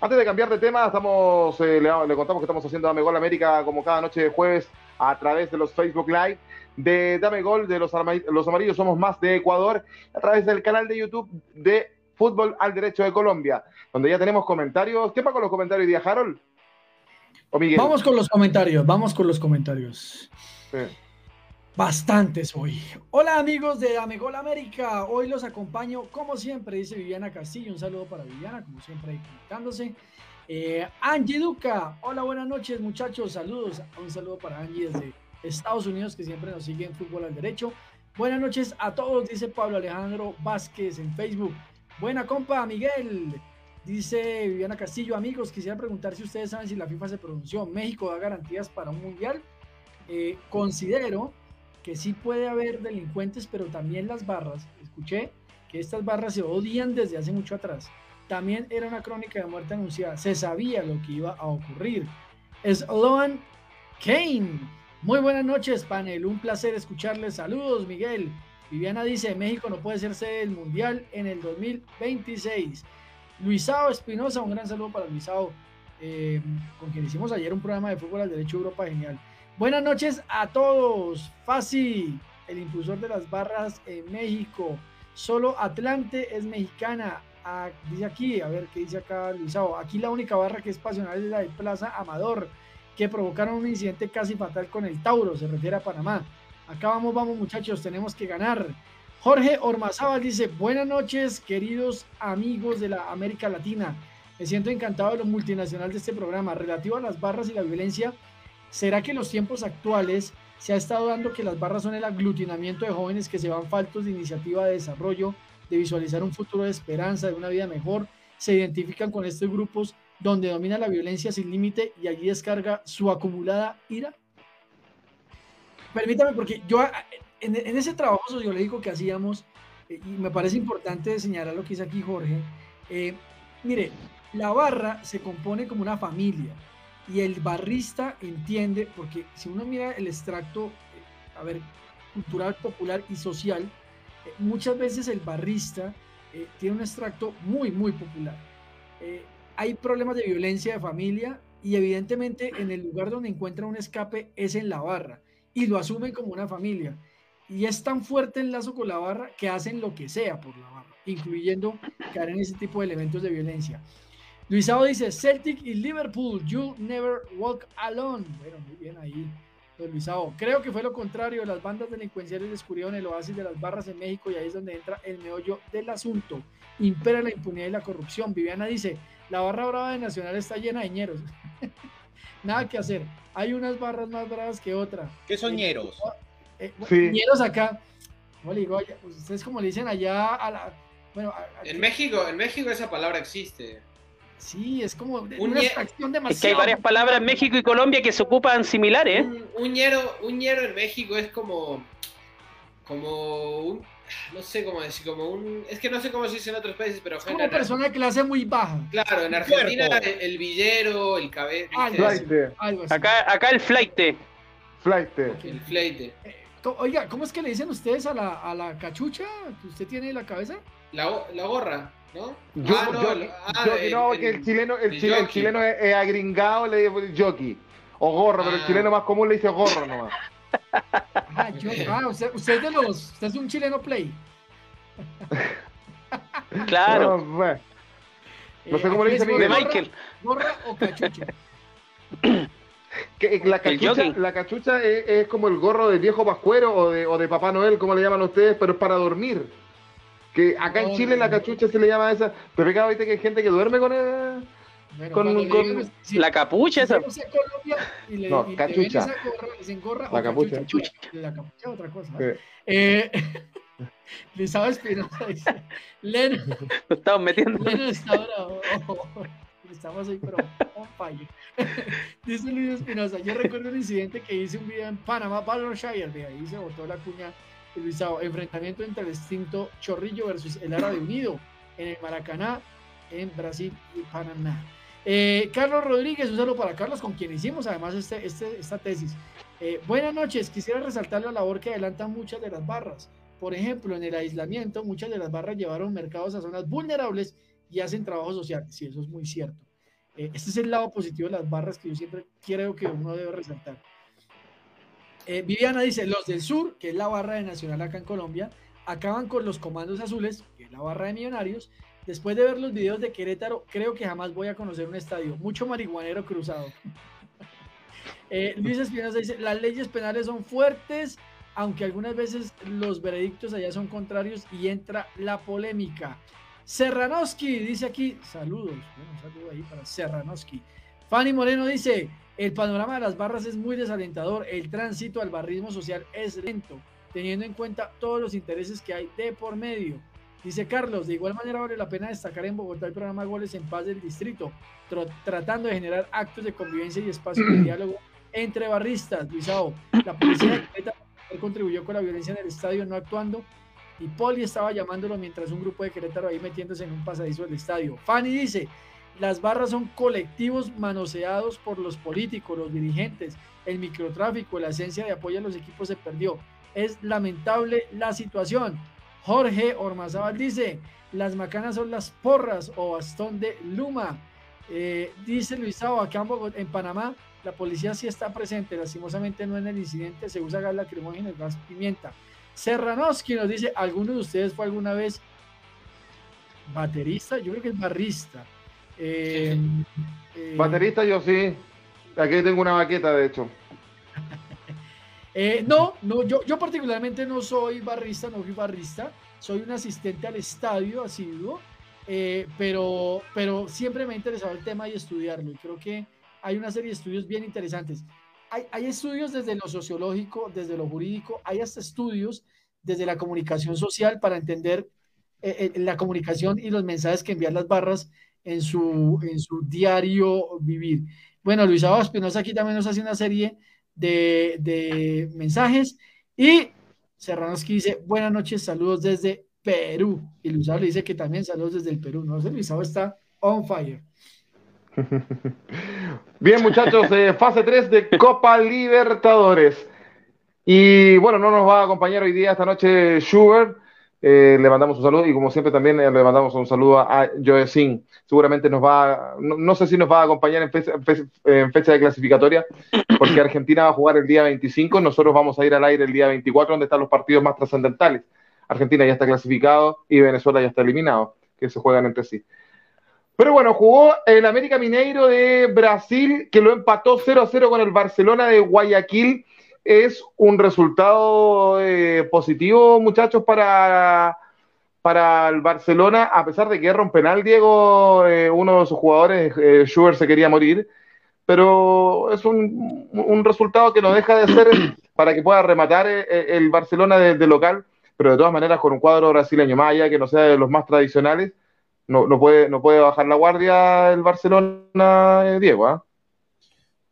Antes de cambiar de tema, estamos, eh, le, le contamos que estamos haciendo Dame Gol América como cada noche de jueves a través de los Facebook Live de Dame Gol de los, Amarillos Somos Más de Ecuador, a través del canal de YouTube de Fútbol al Derecho de Colombia, donde ya tenemos comentarios. ¿Qué pasa con los comentarios hoy día, Harold? ¿O Miguel? Vamos con los comentarios, vamos con los comentarios. Sí. Bastantes hoy. Hola amigos de Amegol América, hoy los acompaño como siempre, dice Viviana Castillo, un saludo para Viviana, como siempre ahí conectándose. Eh, Angie Duca, hola, buenas noches muchachos, saludos, un saludo para Angie desde Estados Unidos que siempre nos sigue en Fútbol al Derecho. Buenas noches a todos, dice Pablo Alejandro Vázquez en Facebook. Buena compa, Miguel. Dice Viviana Castillo, amigos, quisiera preguntar si ustedes saben si la FIFA se pronunció. ¿México da garantías para un mundial? Eh, considero que sí puede haber delincuentes, pero también las barras. Escuché que estas barras se odian desde hace mucho atrás. También era una crónica de muerte anunciada. Se sabía lo que iba a ocurrir. Sloan Kane. Muy buenas noches, panel. Un placer escucharles. Saludos, Miguel. Viviana dice, México no puede ser sede del Mundial en el 2026. Luisao Espinosa, un gran saludo para Luisao, eh, con quien hicimos ayer un programa de fútbol al derecho Europa genial. Buenas noches a todos. Fácil, el impulsor de las barras en México. Solo Atlante es mexicana. Ah, dice aquí, a ver qué dice acá Luisao. Aquí la única barra que es pasional es la de Plaza Amador, que provocaron un incidente casi fatal con el Tauro, se refiere a Panamá. Acá vamos, vamos muchachos, tenemos que ganar. Jorge Ormazábal dice, buenas noches queridos amigos de la América Latina. Me siento encantado de lo multinacional de este programa. Relativo a las barras y la violencia, ¿será que en los tiempos actuales se ha estado dando que las barras son el aglutinamiento de jóvenes que se van faltos de iniciativa de desarrollo, de visualizar un futuro de esperanza, de una vida mejor se identifican con estos grupos donde domina la violencia sin límite y allí descarga su acumulada ira? Permítame, porque yo en, en ese trabajo sociológico que hacíamos, eh, y me parece importante señalar lo que dice aquí Jorge, eh, mire, la barra se compone como una familia y el barrista entiende, porque si uno mira el extracto, eh, a ver, cultural, popular y social, eh, muchas veces el barrista eh, tiene un extracto muy, muy popular. hay problemas de violencia de familia y evidentemente en el lugar donde encuentra un escape es en la barra y lo asumen como una familia. Y es tan fuerte el lazo con la barra que hacen lo que sea por la barra, incluyendo caer en ese tipo de elementos de violencia. Luisao dice, Celtic y Liverpool, you never walk alone. Bueno, muy bien ahí, Luisao. Creo que fue lo contrario, las bandas delincuenciales descubrieron el oasis de las barras en México y ahí es donde entra el meollo del asunto. Impera la impunidad y la corrupción. Viviana dice, la barra brava de Nacional está llena de ñeros. [laughs] Nada que hacer. Hay unas barras más bravas que otras. ¿Qué son ñeros? Eh, eh, ñeros acá. ustedes como le dicen allá a la... Bueno, en México, en México esa palabra existe. Sí, es como una extracción demasiado. Es que hay varias palabras en México y Colombia que se ocupan similares. Un, un, ñero, en México es como. Como un. No sé cómo decir, como un. Es que no sé cómo se dice en otros países, pero. Es como una persona de clase muy baja. Claro, en Argentina el, villero, el cabello. Acá, acá el flight. Flight. El flight. Eh, oiga, ¿cómo es que le dicen ustedes a la, a la cachucha que usted tiene en la cabeza? La, la gorra. ¿No? Yo, ah, no, yo, ah, que el chileno, el, chileno, es, agringado, le dice jockey. O gorro, pero el ah. chileno más común le dice gorro nomás. Ah, yo, ah usted, usted, es de los. Usted es un chileno play. [laughs] claro. No, no sé cómo le dice Miguel. Michael. ¿Gorra o cachucha? [clears throat] Que, la cachucha, la cachucha es, es, como el gorro de viejo pascuero o de, o de Papá Noel, como le llaman ustedes, pero es para dormir. Que acá en Chile la cachucha se le llama esa. Pero acá viste que hay gente que duerme con el, con, con la capucha esa. no, cachucha. la capucha. La capucha es otra cosa. Sí. Eh, [laughs] Lizado Espinosa dice: Leno. Lo estamos metiendo. Leno está bravo. estamos ahí, pero on fire. [laughs] dice Luis Espinosa: Yo recuerdo un incidente que hice un video en Panamá, Shire, de ahí se botó la cuña enfrentamiento entre el extinto Chorrillo versus el Árabe Unido en el Maracaná, en Brasil y Panamá. Eh, Carlos Rodríguez, un saludo para Carlos, con quien hicimos además este, este esta tesis. Eh, buenas noches, quisiera resaltar la labor que adelantan muchas de las barras. Por ejemplo, en el aislamiento, muchas de las barras llevaron mercados a zonas vulnerables y hacen trabajo social. Sí, eso es muy cierto. Este es el lado positivo de las barras que yo siempre creo que uno debe resaltar. Eh, Viviana dice, los del sur, que es la barra de Nacional acá en Colombia, acaban con los comandos azules, que es la barra de Millonarios. Después de ver los videos de Querétaro, creo que jamás voy a conocer un estadio. Mucho marihuanero cruzado. [laughs] eh, Luis Espinosa dice, las leyes penales son fuertes, aunque algunas veces los veredictos allá son contrarios y entra la polémica. Serranoski dice aquí, saludos, un saludo ahí para Serranoski. Fanny Moreno dice, el panorama de las barras es muy desalentador, el tránsito al barrismo social es lento, teniendo en cuenta todos los intereses que hay de por medio. Dice Carlos, de igual manera vale la pena destacar en Bogotá el programa Goles en Paz del Distrito, tratando de generar actos de convivencia y espacio de [clears throat] diálogo entre barristas. Luisao, la policía contribuyó con la violencia en el estadio no actuando y Poli estaba llamándolo mientras un grupo de Querétaro ahí metiéndose en un pasadizo del estadio. Fanny dice, las barras son colectivos manoseados por los políticos, los dirigentes, el microtráfico, la esencia de apoyo a los equipos se perdió. Es lamentable la situación. Jorge Ormazábal dice, las macanas son las porras o bastón de Luma. Eh, dice Luisao, acá en Panamá, la policía sí está presente, lastimosamente no en el incidente, se usa gas lacrimógeno y gas pimienta. Serranoski nos dice, ¿alguno de ustedes fue alguna vez baterista? Yo creo que es barrista. Eh, eh, Baterista yo sí. Aquí tengo una baqueta, de hecho. [laughs] Eh, no, no, yo, yo particularmente no soy barrista, no fui barrista. Soy un asistente al estadio asiduo, pero, pero siempre me ha interesado el tema y estudiarlo. Y creo que hay una serie de estudios bien interesantes. Hay, hay estudios desde lo sociológico, desde lo jurídico, hay hasta estudios desde la comunicación social para entender la comunicación y los mensajes que envían las barras en su, en su diario vivir. Bueno, Luis Abad Espinosa aquí también nos hace una serie de, de mensajes y Serranosky dice, buenas noches, saludos desde Perú. Y Luis le dice que también saludos desde el Perú. No sé, Luis está on fire. [laughs] Bien, muchachos, eh, fase 3 de Copa Libertadores. Y bueno, no nos va a acompañar hoy día, esta noche, Schubert. Eh, le mandamos un saludo y como siempre también eh, le mandamos un saludo a Joe Singh. Seguramente nos va, no, no, sé si nos va a acompañar en fecha, en fecha, de clasificatoria, porque Argentina va a jugar el día 25, nosotros vamos a ir al aire el día 24, donde están los partidos más trascendentales. Argentina ya está clasificado y Venezuela ya está eliminado, que se juegan entre sí. Pero bueno, jugó el América Mineiro de Brasil, que lo empató 0 a 0 con el Barcelona de Guayaquil es un resultado eh, positivo, muchachos, para, para el Barcelona, a pesar de que erra un penal, Diego, eh, uno de sus jugadores, eh, Schubert, se quería morir, pero es un, un, resultado que no deja de ser [coughs] para que pueda rematar el Barcelona desde de local, pero de todas maneras con un cuadro brasileño, más allá que no sea de los más tradicionales, no, no, puede, no puede bajar la guardia el Barcelona, Diego. ¿eh?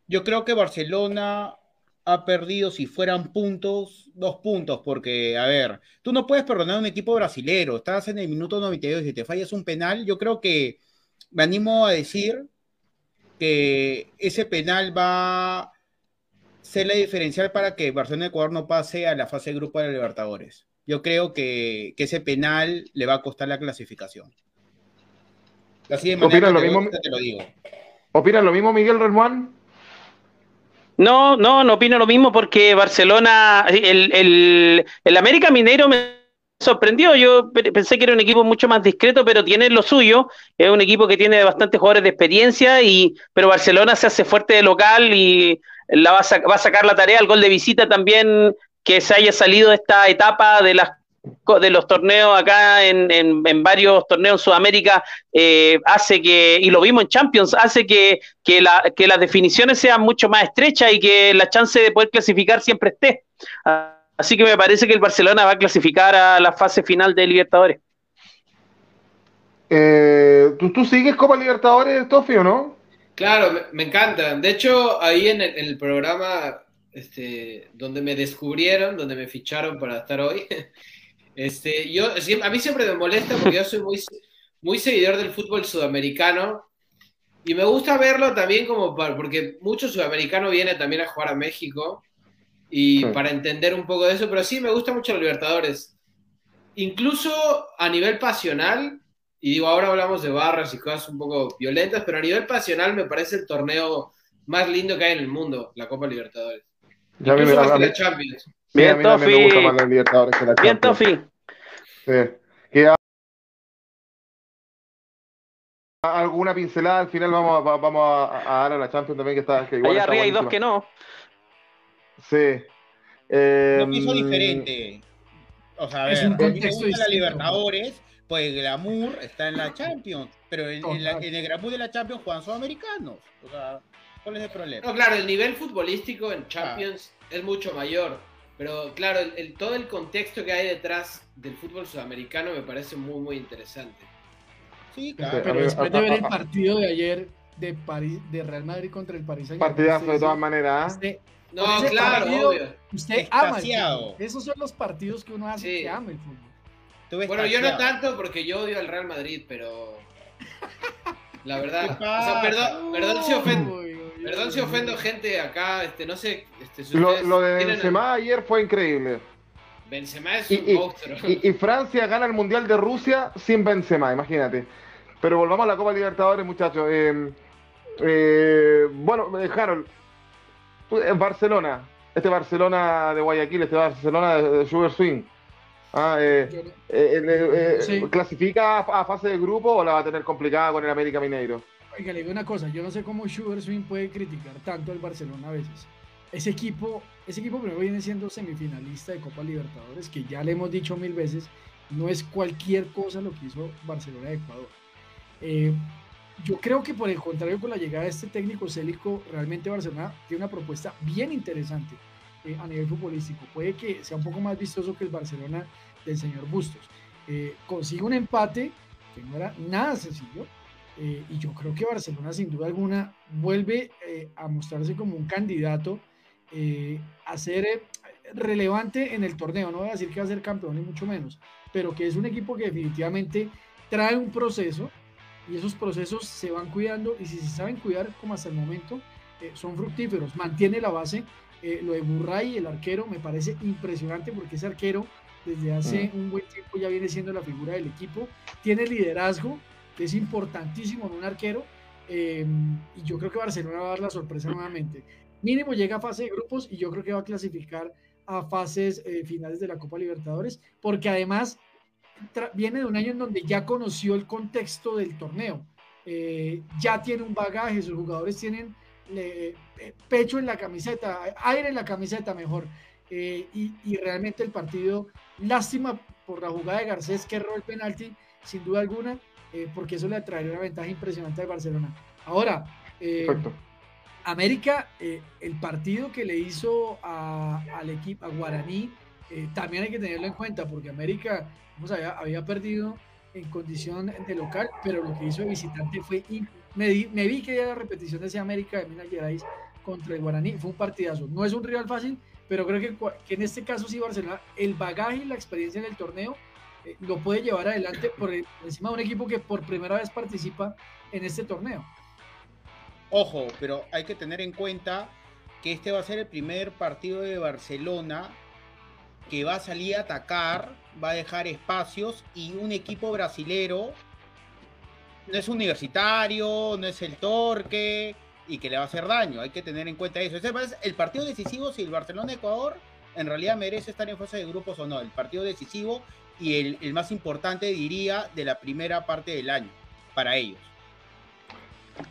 Yo creo que Barcelona ha perdido, si fueran puntos, dos puntos, porque, a ver, tú no puedes perdonar a un equipo brasilero, estás en el minuto 92 y te fallas un penal, yo creo que me animo a decir que ese penal va a ser la diferencial para que Barcelona Ecuador no pase a la fase de grupo de Libertadores. Yo creo que, que ese penal le va a costar la clasificación. Así de manera lo mismo, te lo digo. ¿Opinas lo mismo, Miguel Relmuán? No, no, no opino lo mismo porque Barcelona, el, el, el América Mineiro me sorprendió. Yo pensé que era un equipo mucho más discreto, pero tiene lo suyo. Es un equipo que tiene bastantes jugadores de experiencia, y pero Barcelona se hace fuerte de local y la va, a, va a sacar la tarea. El gol de visita también que se haya salido de esta etapa de las de los torneos acá en, en, en varios torneos en Sudamérica eh, hace que, y lo vimos en Champions, hace que, que, la, que las definiciones sean mucho más estrechas y que la chance de poder clasificar siempre esté. Así que me parece que el Barcelona va a clasificar a la fase final de Libertadores. Eh, ¿tú, ¿tú, sigues Copa Libertadores, Tofi, o no? Claro, me, me encanta. De hecho, ahí en el, en el programa este, donde me descubrieron, donde me ficharon para estar hoy, [laughs] Este, yo, a mí siempre me molesta porque yo soy muy, muy seguidor del fútbol sudamericano y me gusta verlo también como para, porque mucho sudamericano viene también a jugar a México y sí. para entender un poco de eso, pero sí me gusta mucho los Libertadores. Incluso a nivel pasional, y digo, ahora hablamos de barras y cosas un poco violentas, pero a nivel pasional me parece el torneo más lindo que hay en el mundo, la Copa Libertadores. Ya Incluso me, Champions. Bien, Tofi. Bien, Tofi. Sí. ¿Queda alguna pincelada al final vamos a, vamos a, a dar a la Champions también que está que igual Allá está arriba hay dos que no. Sí. Eh, Lo hizo diferente. O sea, a Es ver, un a mí me contexto gusta la. Libertadores, pues el glamour está en la Champions, pero en, en la- en el glamour de la Champions juegan sudamericanos. O sea, ¿cuál es el problema? No, claro, el nivel futbolístico en Champions es mucho mayor, pero claro, el, el- todo el contexto que hay detrás del fútbol sudamericano me parece muy, muy interesante. Sí, claro. Pero después de ver el partido de ayer de París, de Real Madrid contra el París partidazo de todas maneras. No, claro, partido- obvio. Usted ama el Extasiado. fútbol. Esos son los partidos que uno hace Sí. que ama el fútbol. Bueno, yo no tanto porque yo odio al Real Madrid, pero [laughs] la ¿Qué verdad, o pasa? sea, perdón, perdón si ofendo, perdón si ofendo gente acá, este, no sé, este, si Lo, de Benzema ayer fue increíble. Benzema es Y, un y- monstruo. y- y Francia gana el Mundial de Rusia sin Benzema, imagínate. Pero volvamos a la Copa Libertadores, muchachos. Eh, eh, bueno, eh, Harold, tú, en Barcelona, este Barcelona de Guayaquil, este Barcelona de, de Sugar Swing, ah, eh, eh, eh, eh, Sí. ¿clasifica a, a fase de grupo o la va a tener complicada con el América Mineiro? Oiga, le digo una cosa, yo no sé cómo Sugar Swing puede criticar tanto al Barcelona a veces. Ese equipo, ese equipo primero viene siendo semifinalista de Copa Libertadores, que ya le hemos dicho mil veces, no es cualquier cosa lo que hizo Barcelona de Ecuador. Eh, yo creo que por el contrario, con la llegada de este técnico célico, realmente Barcelona tiene una propuesta bien interesante eh, a nivel futbolístico. Puede que sea un poco más vistoso que el Barcelona del señor Bustos. Eh, consigue un empate que no era nada sencillo, eh, y yo creo que Barcelona sin duda alguna vuelve eh, a mostrarse como un candidato eh, a ser relevante en el torneo. No voy a decir que va a ser campeón ni mucho menos, pero que es un equipo que definitivamente trae un proceso y esos procesos se van cuidando y si se saben cuidar como hasta el momento, son fructíferos. Mantiene la base. lo de Burray, el arquero, me parece impresionante porque ese arquero desde hace mm. un buen tiempo ya viene siendo la figura del equipo. Tiene liderazgo, es importantísimo en un arquero. Em, y yo creo que Barcelona va a dar la sorpresa nuevamente. Mínimo llega a fase de grupos y yo creo que va a clasificar a fases eh, finales de la Copa Libertadores, porque además viene de un año en donde ya conoció el contexto del torneo. Eh, ya tiene un bagaje, sus jugadores tienen eh, pecho en la camiseta, aire en la camiseta mejor. Y, y, realmente el partido, lástima por la jugada de Garcés que erró el penalti, sin duda alguna, eh, porque eso le traería una ventaja impresionante al Barcelona. Ahora, eh, América, eh, el partido que le hizo al equipo, a Guaraní, también hay que tenerlo en cuenta, porque América había, perdido en condición de local, pero lo que hizo de visitante fue. Me, vi que era la repetición de ese América de Minas Gerais contra el Guaraní, fue un partidazo. No es un rival fácil, pero creo que, que en este caso sí Barcelona, el bagaje y la experiencia en el torneo eh, lo puede llevar adelante por, encima de un equipo que por primera vez participa en este torneo. Ojo, pero hay que tener en cuenta que este va a ser el primer partido de Barcelona que va a salir a atacar, va a dejar espacios y un equipo brasilero no es universitario, no es el Torque y que le va a hacer daño. Hay que tener en cuenta eso. El partido decisivo si el Barcelona-Ecuador en realidad merece estar en fase de grupos o no. El partido decisivo y el, más importante, diría, de la primera parte del año para ellos.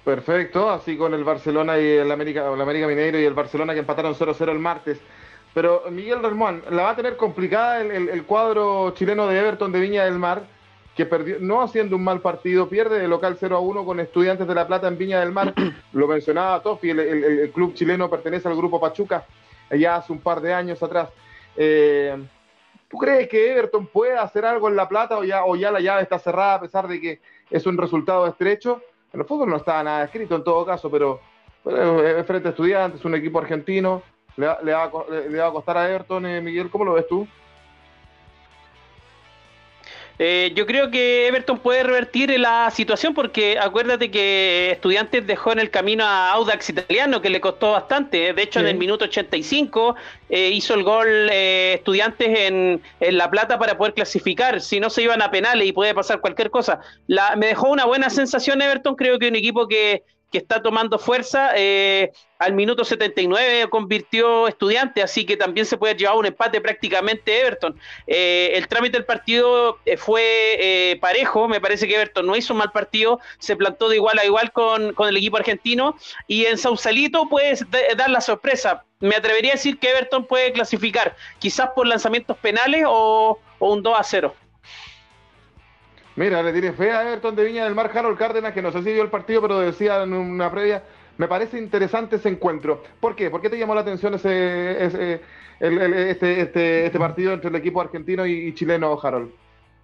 Perfecto, así con el Barcelona y el América, el América Mineiro y el Barcelona que empataron 0-0 el martes. Pero Miguel Ramón, la va a tener complicada el, cuadro chileno de Everton de Viña del Mar, que perdió, no haciendo un mal partido, pierde de local 0 1 con Estudiantes de La Plata en Viña del Mar. [clears throat] Lo mencionaba Tofi, el, el, club chileno pertenece al grupo Pachuca, ya hace un par de años atrás. Eh, ¿Tú crees que Everton puede hacer algo en La Plata o ya, o ya la llave está cerrada a pesar de que es un resultado estrecho? En el fútbol no está nada escrito en todo caso, pero, es frente a estudiantes, un equipo argentino, le, va, le va, a costar a Everton, eh, Miguel, ¿cómo lo ves tú? Eh, yo creo que Everton puede revertir la situación porque acuérdate que Estudiantes dejó en el camino a Audax Italiano que le costó bastante. De hecho, en el minuto 85 eh, hizo el gol eh, Estudiantes en, La Plata para poder clasificar. Si no, se iban a penales y puede pasar cualquier cosa. me dejó una buena sensación Everton. Creo que un equipo que, que está tomando fuerza. Eh, al minuto 79 convirtió estudiante, así que también se puede llevar un empate prácticamente Everton. Eh, el trámite del partido eh, fue parejo, me parece que Everton no hizo un mal partido, se plantó de igual a igual con, el equipo argentino y en Sausalito puede dar la sorpresa. Me atrevería a decir que Everton puede clasificar, quizás por lanzamientos penales o, o un 2 a 0. Mira, le tiene fe a Everton de Viña del Mar, Harold Cárdenas, que no sé si vio el partido, pero decía en una previa, me parece interesante ese encuentro. ¿Por qué? ¿Por qué te llamó la atención ese, ese este, este, este, partido entre el equipo argentino y, chileno, Harold?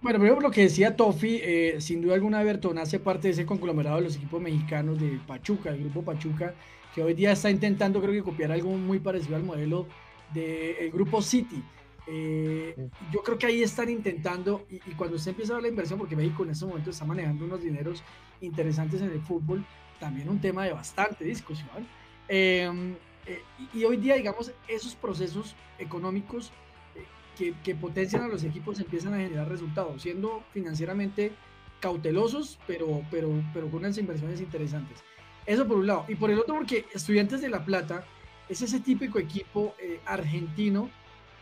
Bueno, primero lo que decía Tofi, eh, sin duda alguna Everton hace parte de ese conglomerado de los equipos mexicanos de Pachuca, el grupo Pachuca, que hoy día está intentando creo que copiar algo muy parecido al modelo del grupo City eh, yo creo que ahí están intentando, y, cuando se empieza a ver la inversión, porque México en este momento está manejando unos dineros interesantes en el fútbol, también un tema de bastante discusión. Em, eh, y, hoy día, digamos, esos procesos económicos eh, que, potencian a los equipos empiezan a generar resultados, siendo financieramente cautelosos, pero, pero, pero con unas inversiones interesantes. Eso por un lado. Y por el otro, porque Estudiantes de La Plata es ese típico equipo argentino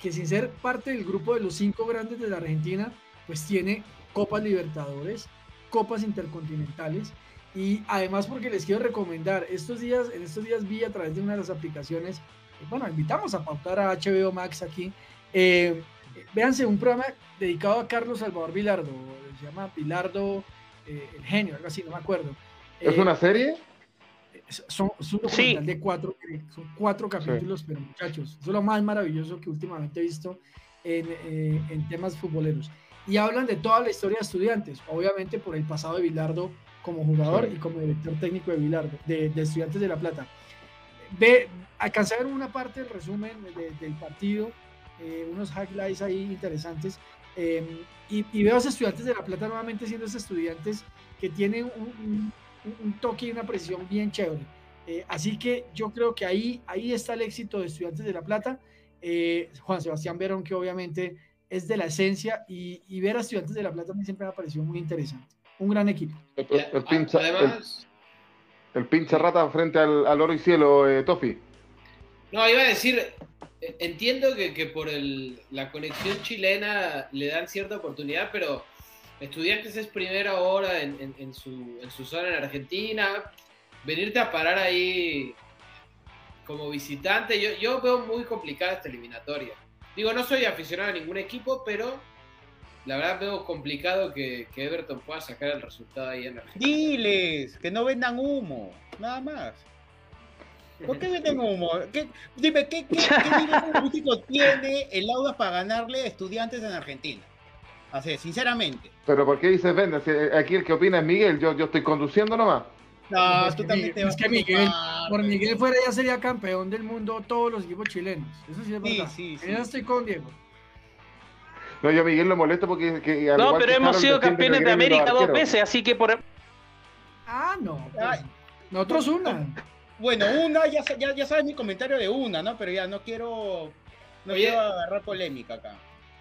que sin ser parte del grupo de los cinco grandes de la Argentina, pues tiene Copas Libertadores, Copas Intercontinentales y además porque les quiero recomendar, estos días, en estos días vi a través de una de las aplicaciones, eh, bueno, invitamos a pautar a HBO Max aquí, eh, véanse un programa dedicado a Carlos Salvador Vilardo, se llama Vilardo, eh, el genio, algo así, no me acuerdo. ¿Es una serie? Son, un documental de cuatro, son cuatro capítulos, pero muchachos, eso es lo más maravilloso que últimamente he visto en, eh, en, temas futboleros. Y hablan de toda la historia de estudiantes, obviamente por el pasado de Bilardo como jugador Sí. y como director técnico de Vilar, de, de Estudiantes de La Plata. Ve, alcancé a ver una parte del resumen de- del partido, eh, unos highlights ahí interesantes, eh, y, y veo a esos Estudiantes de La Plata nuevamente siendo esos estudiantes que tienen un, un- un toque y una precisión bien chévere. Eh, así que yo creo que ahí, ahí está el éxito de Estudiantes de La Plata. Eh, Juan Sebastián Verón, que obviamente es de la esencia, y, y ver a Estudiantes de La Plata a mí siempre me ha parecido muy interesante. Un gran equipo. El, el pincha, el, además, el pincha rata frente al, al oro y cielo, eh, Tofi. no, iba a decir, entiendo que, que por el, la conexión chilena le dan cierta oportunidad, pero Estudiantes es primera hora en, en- en su, en su zona en Argentina. Venirte a parar ahí como visitante, yo, yo veo muy complicada esta eliminatoria. Digo, no soy aficionado a ningún equipo, pero la verdad veo complicado que, que Everton pueda sacar el resultado ahí en Argentina. Diles, que no vendan humo, nada más. ¿Por qué venden humo? ¿Qué- dime, ¿qué, qué, qué [laughs] nivel futbolístico tiene el Audas para ganarle a estudiantes en Argentina? Así, sinceramente. Pero ¿por qué dices venda? Si aquí el que opina es Miguel, yo, yo estoy conduciendo nomás. No, Es tú que también Miguel- te es vas que Miguel-. Por Miguel fuera ya sería campeón del mundo todos los equipos chilenos. Eso sí es Sí, verdad. sí, sí. En eso estoy con Diego. No, yo a Miguel lo molesto porque... que, al No, igual pero que hemos Harold, sido campeones de América dos veces, así que por... Ah, no. pues, Ay. Nosotros una. Bueno, una, ya, ya, ya sabes mi comentario de una, ¿no? Pero ya no quiero, no Oye. quiero agarrar polémica acá.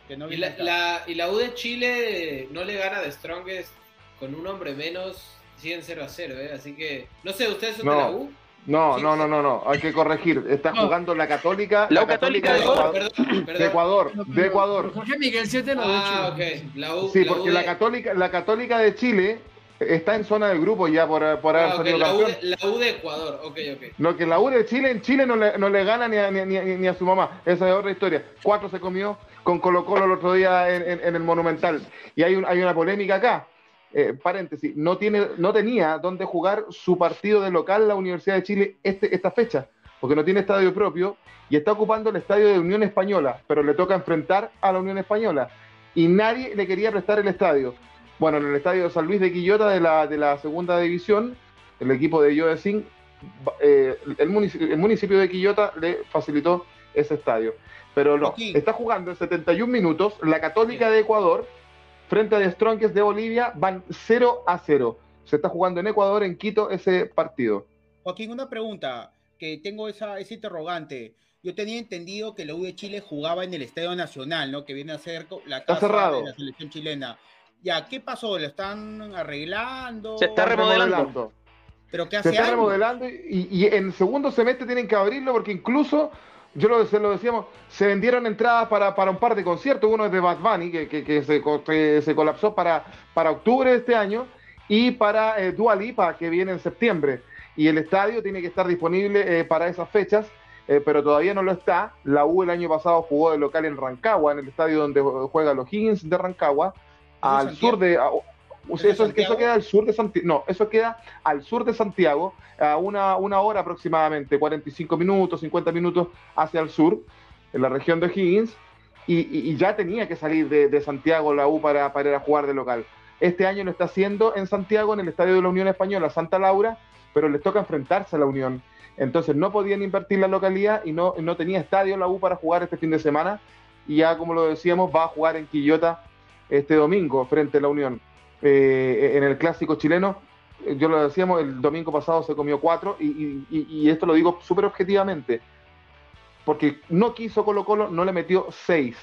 Que no Y la, y la U de Chile no le gana de Strongest con un hombre menos, siguen 0 a 0, ¿eh? Así que, no sé, ¿ustedes son de No. la U? No, Sí. no, no, no, no, hay que corregir. Está No. jugando la Católica, La Católica, Católica de, de Ecuador, perdón, perdón. de Ecuador, de Jorge Miguel sí es de la Ah, de Chile. ok. La U, Sí, la U porque de, la Católica, la Católica de Chile está en zona de grupo ya por, por haber ah, ok, salido la, U de, la U de Ecuador, ok, ok. No, que la U de Chile en Chile no le, no le gana ni a, ni, ni- ni a su mamá. Esa es otra historia. Cuatro se comió con Colo Colo el otro día en, el Monumental. Y hay, un- hay una polémica acá. Eh, paréntesis, no, tiene, no tenía dónde jugar su partido de local la Universidad de Chile este, esta fecha, porque no tiene estadio propio y está ocupando el estadio de Unión Española, pero le toca enfrentar a la Unión Española. Y nadie le quería prestar el estadio. Bueno, en el estadio de San Luis de Quillota de la, de la segunda división, el equipo de Yodesing, eh, el, municipio, el municipio de Quillota le facilitó ese estadio. Pero no, Joaquín. está jugando en 71 minutos la Católica de Ecuador frente a The Strongest de Bolivia, van 0 a 0. Se está jugando en Ecuador, en Quito, ese partido. Joaquín, una pregunta, que tengo esa, ese interrogante. Yo tenía entendido que la U de Chile jugaba en el Estadio Nacional, ¿no? Que viene a ser la Está casa cerrado. de la selección chilena. Ya, ¿qué pasó? ¿Lo están arreglando? Se está remodelando. ¿Pero qué Se hace está años? remodelando y, y en segundo semestre tienen que abrirlo porque incluso, yo lo, se lo decíamos, se vendieron entradas para, para un par de conciertos. Uno es de Bad Bunny, que, que- que se, que se colapsó para, para octubre de este año, y para eh, Dua Lipa, que viene en septiembre. Y el estadio tiene que estar disponible eh, para esas fechas, eh, pero todavía no lo está. La U el año pasado jugó de local en Rancagua, en el estadio donde juega los Higgins de Rancagua, al sur de... a- o ¿Es sea, de eso, queda al sur de Santiago. No, eso queda al sur de Santiago, a una, una hora aproximadamente, 45 minutos, 50 minutos hacia el sur, en la región de Higgins, y, y- y ya tenía que salir de, de Santiago la U para, para ir a jugar de local. Este año lo está haciendo en Santiago, en el estadio de la Unión Española, Santa Laura, pero les toca enfrentarse a la Unión. Entonces no podían invertir la localidad y no, no tenía estadio la U para jugar este fin de semana. Y ya, como lo decíamos, va a jugar en Quillota este domingo frente a la Unión. Eh, en el clásico chileno, eh, yo lo decíamos, el domingo pasado se comió cuatro y, y- y- y esto lo digo súper objetivamente, porque no quiso Colo Colo, no le metió seis.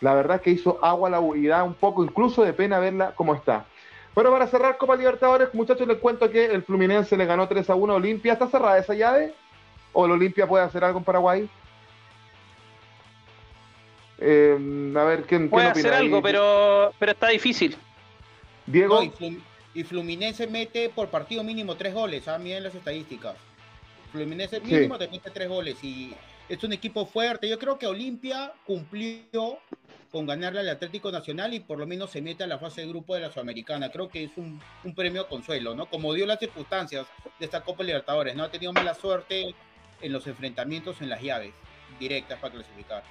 La verdad es que hizo agua a la U y da un poco incluso de pena verla como está. Pero para cerrar Copa Libertadores, muchachos, les cuento que el Fluminense le ganó 3 a 1 a Olimpia. ¿Está cerrada esa llave? ¿O el Olimpia puede hacer algo en Paraguay? Eh, a ver, ¿quién, Puede quién opina hacer ahí? algo, pero, pero está difícil. Diego, No, y, Flum- y Fluminense mete por partido mínimo tres goles, ah, miren las estadísticas. Fluminense Sí. mínimo te mete tres goles y es un equipo fuerte. Yo creo que Olimpia cumplió con ganarle al Atlético Nacional y por lo menos se mete a la fase de grupo de la Sudamericana. Creo que es un, un premio consuelo, ¿no? Como dio las circunstancias de esta Copa Libertadores, ¿no? Ha tenido mala suerte en los enfrentamientos en las llaves directas para clasificar.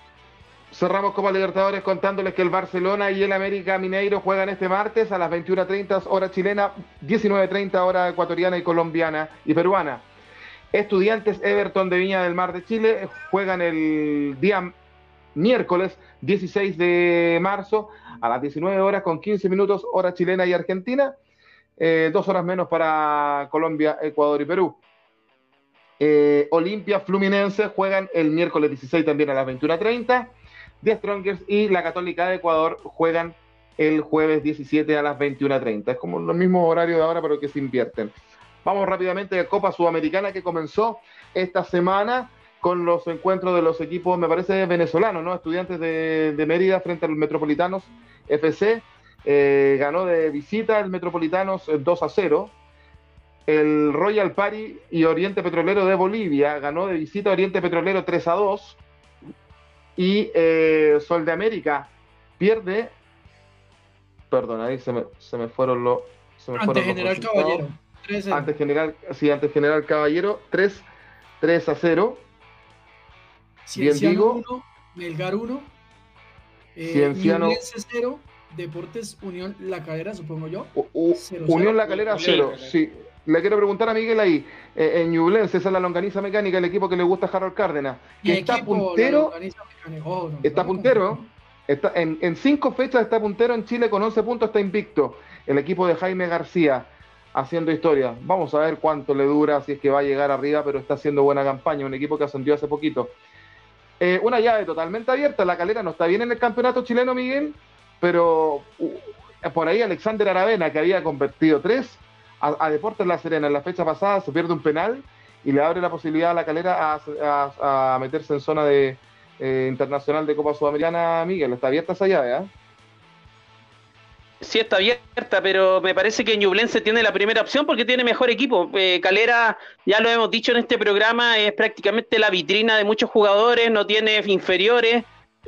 Cerramos Copa Libertadores contándoles que el Barcelona y el América Mineiro juegan este martes a las 21.30 hora chilena, 19.30 hora ecuatoriana y colombiana y peruana. Estudiantes Everton de Viña del Mar de Chile juegan el día miércoles 16 de marzo a las 19 horas con 15 minutos hora chilena y argentina, eh, dos horas menos para Colombia, Ecuador y Perú. Eh, Olimpia Fluminense juegan el miércoles 16 también a las 21.30. The Strongers y la Católica de Ecuador juegan el jueves 17 a las 21.30. Es como los mismos horarios de ahora, pero que se invierten. Vamos rápidamente a Copa Sudamericana que comenzó esta semana con los encuentros de los equipos, me parece, venezolanos, ¿no? Estudiantes de, de Mérida frente a los Metropolitanos FC. Eh, ganó de visita el Metropolitanos 2 a 0. El Royal Party y Oriente Petrolero de Bolivia ganó de visita Oriente Petrolero 3 a 2 y eh, Sol de América pierde. Perdón, ahí se me, se me fueron los. Se me Ante fueron los General resultados. Caballero. 3-0. Ante General, sí, ante General Caballero 3, 3 a 0. Cienciano digo. 1, Melgar 1, eh, Cienciano- Ñublense 0, Deportes Unión La Calera, supongo yo. U- U- Cero, Unión. La Calera Sí. 0. Sí. Le quiero preguntar a Miguel ahí, eh, en Ñublense, esa es la longaniza mecánica, el equipo que le gusta a Harold Cárdenas, que está equipo, puntero. Oh, no, está puntero, está, en, en cinco fechas está puntero en Chile con 11 puntos, está invicto. El equipo de Jaime García haciendo historia. Vamos a ver cuánto le dura, si es que va a llegar arriba, pero está haciendo buena campaña. Un equipo que ascendió hace poquito. Eh, una llave totalmente abierta. La calera no está bien en el campeonato chileno, Miguel, pero uh, por ahí Alexander Aravena, que había convertido tres a, Deportes La Serena en la fecha pasada, se pierde un penal y le abre la posibilidad a la calera a meterse en zona de eh, internacional de Copa Sudamericana, Miguel. Está abierta esa llave, ¿ah? Sí está abierta, pero me parece que Ñublense tiene la primera opción porque tiene mejor equipo. Eh, Calera, ya lo hemos dicho en este programa, es prácticamente la vitrina de muchos jugadores, no tiene inferiores.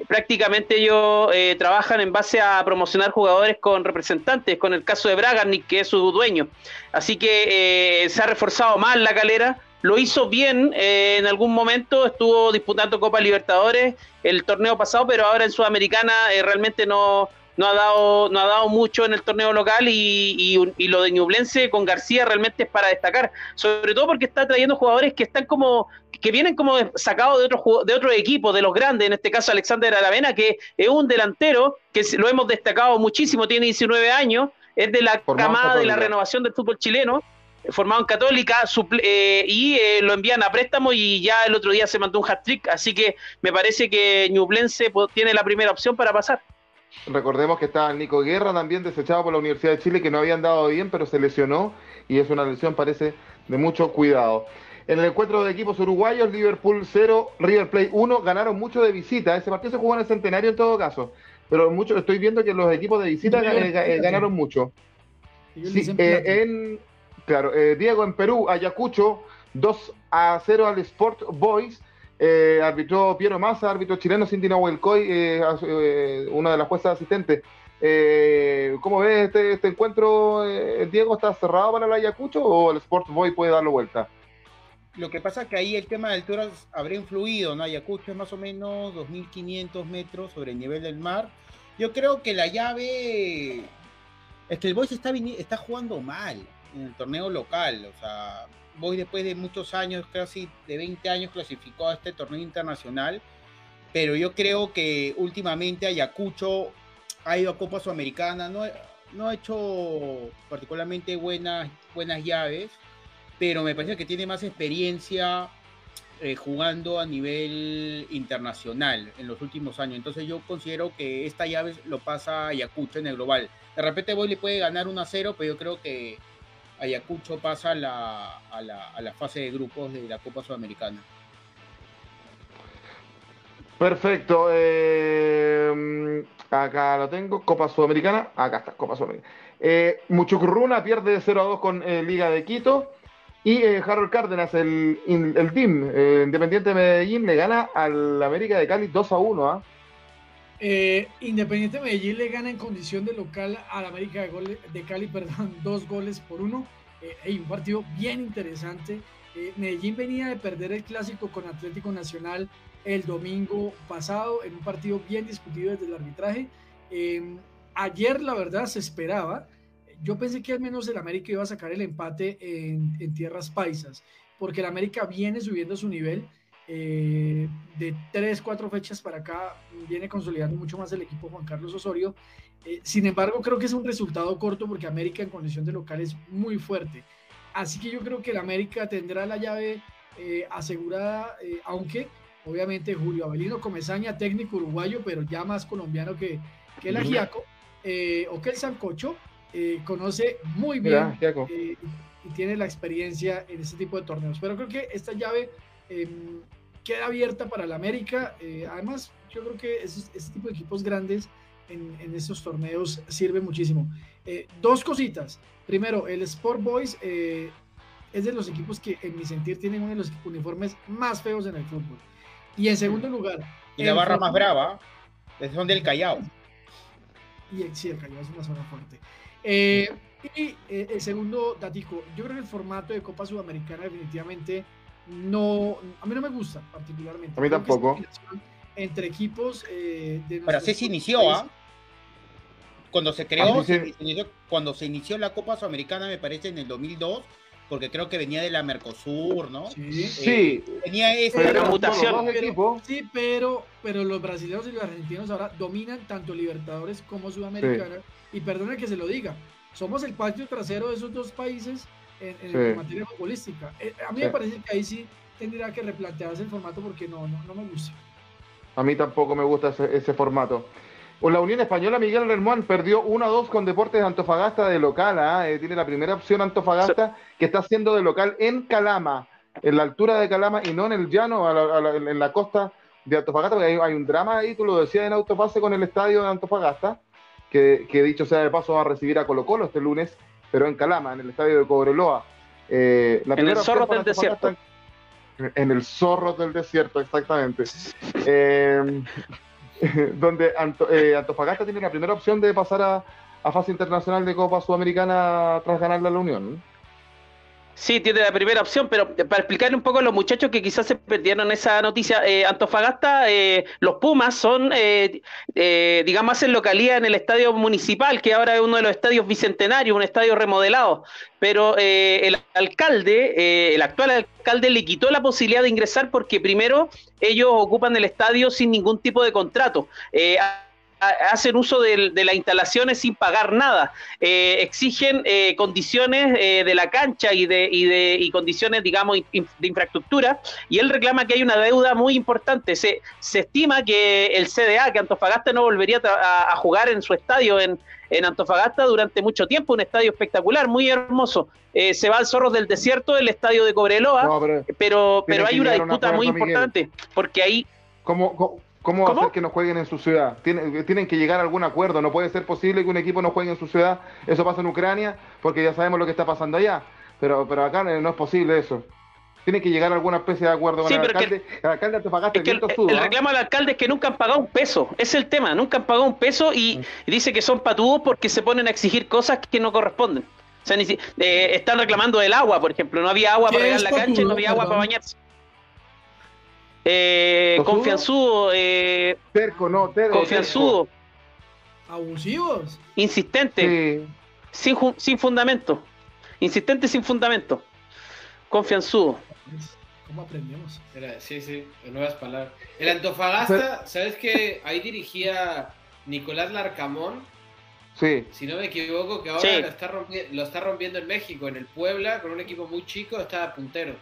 Prácticamente ellos eh, trabajan en base a promocionar jugadores con representantes, con el caso de Bragarnik, que es su dueño. Así que eh, se ha reforzado más la calera. Lo hizo bien eh, en algún momento, estuvo disputando Copa Libertadores el torneo pasado, pero ahora en Sudamericana eh, realmente no, no ha dado no ha dado mucho en el torneo local y, y- y lo de Ñublense con García realmente es para destacar sobre todo porque está trayendo jugadores que están como que vienen como sacados de otros ju- de otros equipos de los grandes en este caso Alexander Aravena que es un delantero que lo hemos destacado muchísimo tiene 19 años es de la Formado camada de la renovación del fútbol chileno formado en Católica suple- eh, y eh, lo envían a préstamo y ya el otro día se mandó un hat-trick así que me parece que Ñublense tiene la primera opción para pasar Recordemos que estaba Nico Guerra también desechado por la Universidad de Chile, que no habían dado bien, pero se lesionó y es una lesión, parece, de mucho cuidado. En el encuentro de equipos uruguayos, Liverpool 0, River Plate 1, ganaron mucho de visita. Ese partido se jugó en el centenario en todo caso, pero mucho, estoy viendo que los equipos de visita eh, eh, ganaron mucho. Sí, eh, en, claro, eh, Diego en Perú, Ayacucho, 2 a 0 al Sport Boys. Eh, arbitró Piero Massa, árbitro chileno, Cindy Nahuelcoy, eh, eh, una de las juezas asistentes. Eh, ¿Cómo ves este, este encuentro, eh, Diego? ¿Está cerrado para el Ayacucho o el Sport Boy puede darlo vuelta? Lo que pasa es que ahí el tema de alturas habría influido, ¿no? Ayacucho es más o menos 2.500 metros sobre el nivel del mar. Yo creo que la llave... Es que el Boys está, está jugando mal en el torneo local. O sea, Boys después de muchos años, casi de 20 años, clasificó a este torneo internacional. Pero yo creo que últimamente Ayacucho ha ido a Copa Sudamericana, no, ha hecho particularmente buenas, buenas llaves pero me parece que tiene más experiencia eh, jugando a nivel internacional en los últimos años. Entonces yo considero que esta llave lo pasa Ayacucho en el global. De repente Boy le puede ganar 1 a 0, pero yo creo que Ayacucho pasa a la, a la, a la fase de grupos de la Copa Sudamericana. Perfecto. eh, acá lo tengo. Copa Sudamericana. Acá está, Copa Sudamericana. Eh, Muchucurruna pierde de 0 a 2 con eh, Liga de Quito. Y eh, Harold Cárdenas, el, el team Independiente de Medellín, le gana al América de Cali 2 a 1. Eh, Independiente Medellín le gana en condición de local al América de, Gole- de Cali, [laughs] perdón, dos goles por uno. Eh, un partido bien interesante. Eh, Medellín venía de perder el clásico con Atlético Nacional el domingo pasado en un partido bien discutido desde el arbitraje. Eh, ayer, la verdad, se esperaba. Yo pensé que al menos el América iba a sacar el empate en, en tierras paisas, porque el América viene subiendo su nivel. Eh, de tres, cuatro fechas para acá viene consolidando mucho más el equipo Juan Carlos Osorio. Eh, sin embargo, creo que es un resultado corto porque América en condición de local es muy fuerte. Así que yo creo que el América tendrá la llave eh, asegurada, aunque obviamente Julio Avelino Comezaña, técnico uruguayo, pero ya más colombiano que, que el Ajiaco eh, o que el Sancocho, conoce muy bien Mira, y, tiene la experiencia en este tipo de torneos. Pero creo que esta llave eh, queda abierta para el América. eh, además, yo creo que ese, ese tipo de equipos grandes en, en estos torneos sirve muchísimo. Eh, dos cositas. Primero, el Sport Boys eh, es de los equipos que, en mi sentir, tienen uno de los uniformes más feos en el fútbol. Y en segundo lugar, Y la barra más brava, es son del Callao. Y el, sí, el Callao es una zona fuerte. Y el segundo datico, yo creo que el formato de Copa Sudamericana definitivamente no, a mí no me gusta particularmente. A mí tampoco. esta Entre equipos eh, de Pero así se inició, ¿ah? Cuando se creó, Así se- se inició- cuando se inició la Copa Sudamericana, me parece en el 2002, porque creo que venía de la Mercosur, ¿no? Sí, Sí, Tenía ese. pero mutación. Pero-. Sí, pero, pero los brasileños y los argentinos ahora dominan tanto Libertadores como Sudamericana. Y perdona que se lo diga, somos el patio trasero de esos dos países en, en, Sí. en materia futbolística. Eh, a mí Sí. me parece que ahí sí tendría que replantearse el formato porque no, no, no me gusta. A mí tampoco me gusta ese, ese formato. O la Unión Española Miguel Hermón perdió 1-2 con Deportes de Antofagasta de local. ¿ah? Eh, tiene la primera opción Antofagasta que está haciendo de local en Calama, en la altura de Calama y no en el llano, a la- a la- en la costa de Antofagasta, porque hay, hay un drama ahí, tú lo decías en Autopase con el estadio de Antofagasta, que, que dicho sea de paso va a recibir a Colo Colo este lunes, pero en Calama, en el estadio de Cobreloa. Eh, la En el Zorro del Antofagasta- En el zorro del desierto, exactamente. Eh, [laughs] donde Anto- eh, Antofagasta tiene la primera opción de pasar a, a fase internacional de Copa Sudamericana tras ganarle a la Unión. Sí, tiene la primera opción, pero para explicarle un poco a los muchachos que quizás se perdieron esa noticia, eh, Antofagasta, eh, los Pumas son, eh, eh, digamos, hacen localía en el estadio municipal, que ahora es uno de los estadios bicentenarios, un estadio remodelado, pero eh, el alcalde, eh, el actual alcalde le quitó la posibilidad de ingresar porque primero ellos ocupan el estadio sin ningún tipo de contrato. Ha- hacen uso de, de las instalaciones sin pagar nada. Eh, exigen eh, condiciones eh, de la cancha y de, y de y condiciones, digamos, in- de infraestructura, y él reclama que hay una deuda muy importante. Se, se estima que el CDA, que Antofagasta no volvería a, a- jugar en su estadio en, en Antofagasta durante mucho tiempo, un estadio espectacular, muy hermoso. Eh, se va al Zorros del Desierto, el estadio de Cobreloa, No, pero pero, hay una disputa muy Miguel. importante, porque ahí ¿cómo, cómo, cómo ¿Cómo? hacer que no jueguen en su ciudad? Tienen, tienen que llegar a algún acuerdo. No puede ser posible que un equipo no juegue en su ciudad. Eso pasa en Ucrania, porque ya sabemos lo que está pasando allá. Pero, pero acá eh, no es posible eso. Tiene que llegar a alguna especie de acuerdo con Sí, el pero que-. El alcalde de Antofagasta Es que el, tosudo, el reclamo del alcalde es que nunca han pagado un peso. Es el tema. Nunca han pagado un peso y, Mm. y dice que son patudos porque se ponen a exigir cosas que no corresponden. O sea, ni si- eh, están reclamando el agua, por ejemplo. No había agua ¿Qué para regar la cancha no había agua para bañarse. Eh, confianzudo, eh, Terco, no, ter- confianzudo, Abusivos. insistente, Sí. sin, sin fundamento. Insistente sin fundamento. Confianzudo. ¿Cómo aprendemos? Era- sí, sí, en nuevas palabras. El Antofagasta, ¿sabes qué? Ahí dirigía Nicolás Larcamón, Sí. si no me equivoco, que ahora Sí. lo, está rompi- lo está rompiendo en México, en el Puebla, con un equipo muy chico, está puntero.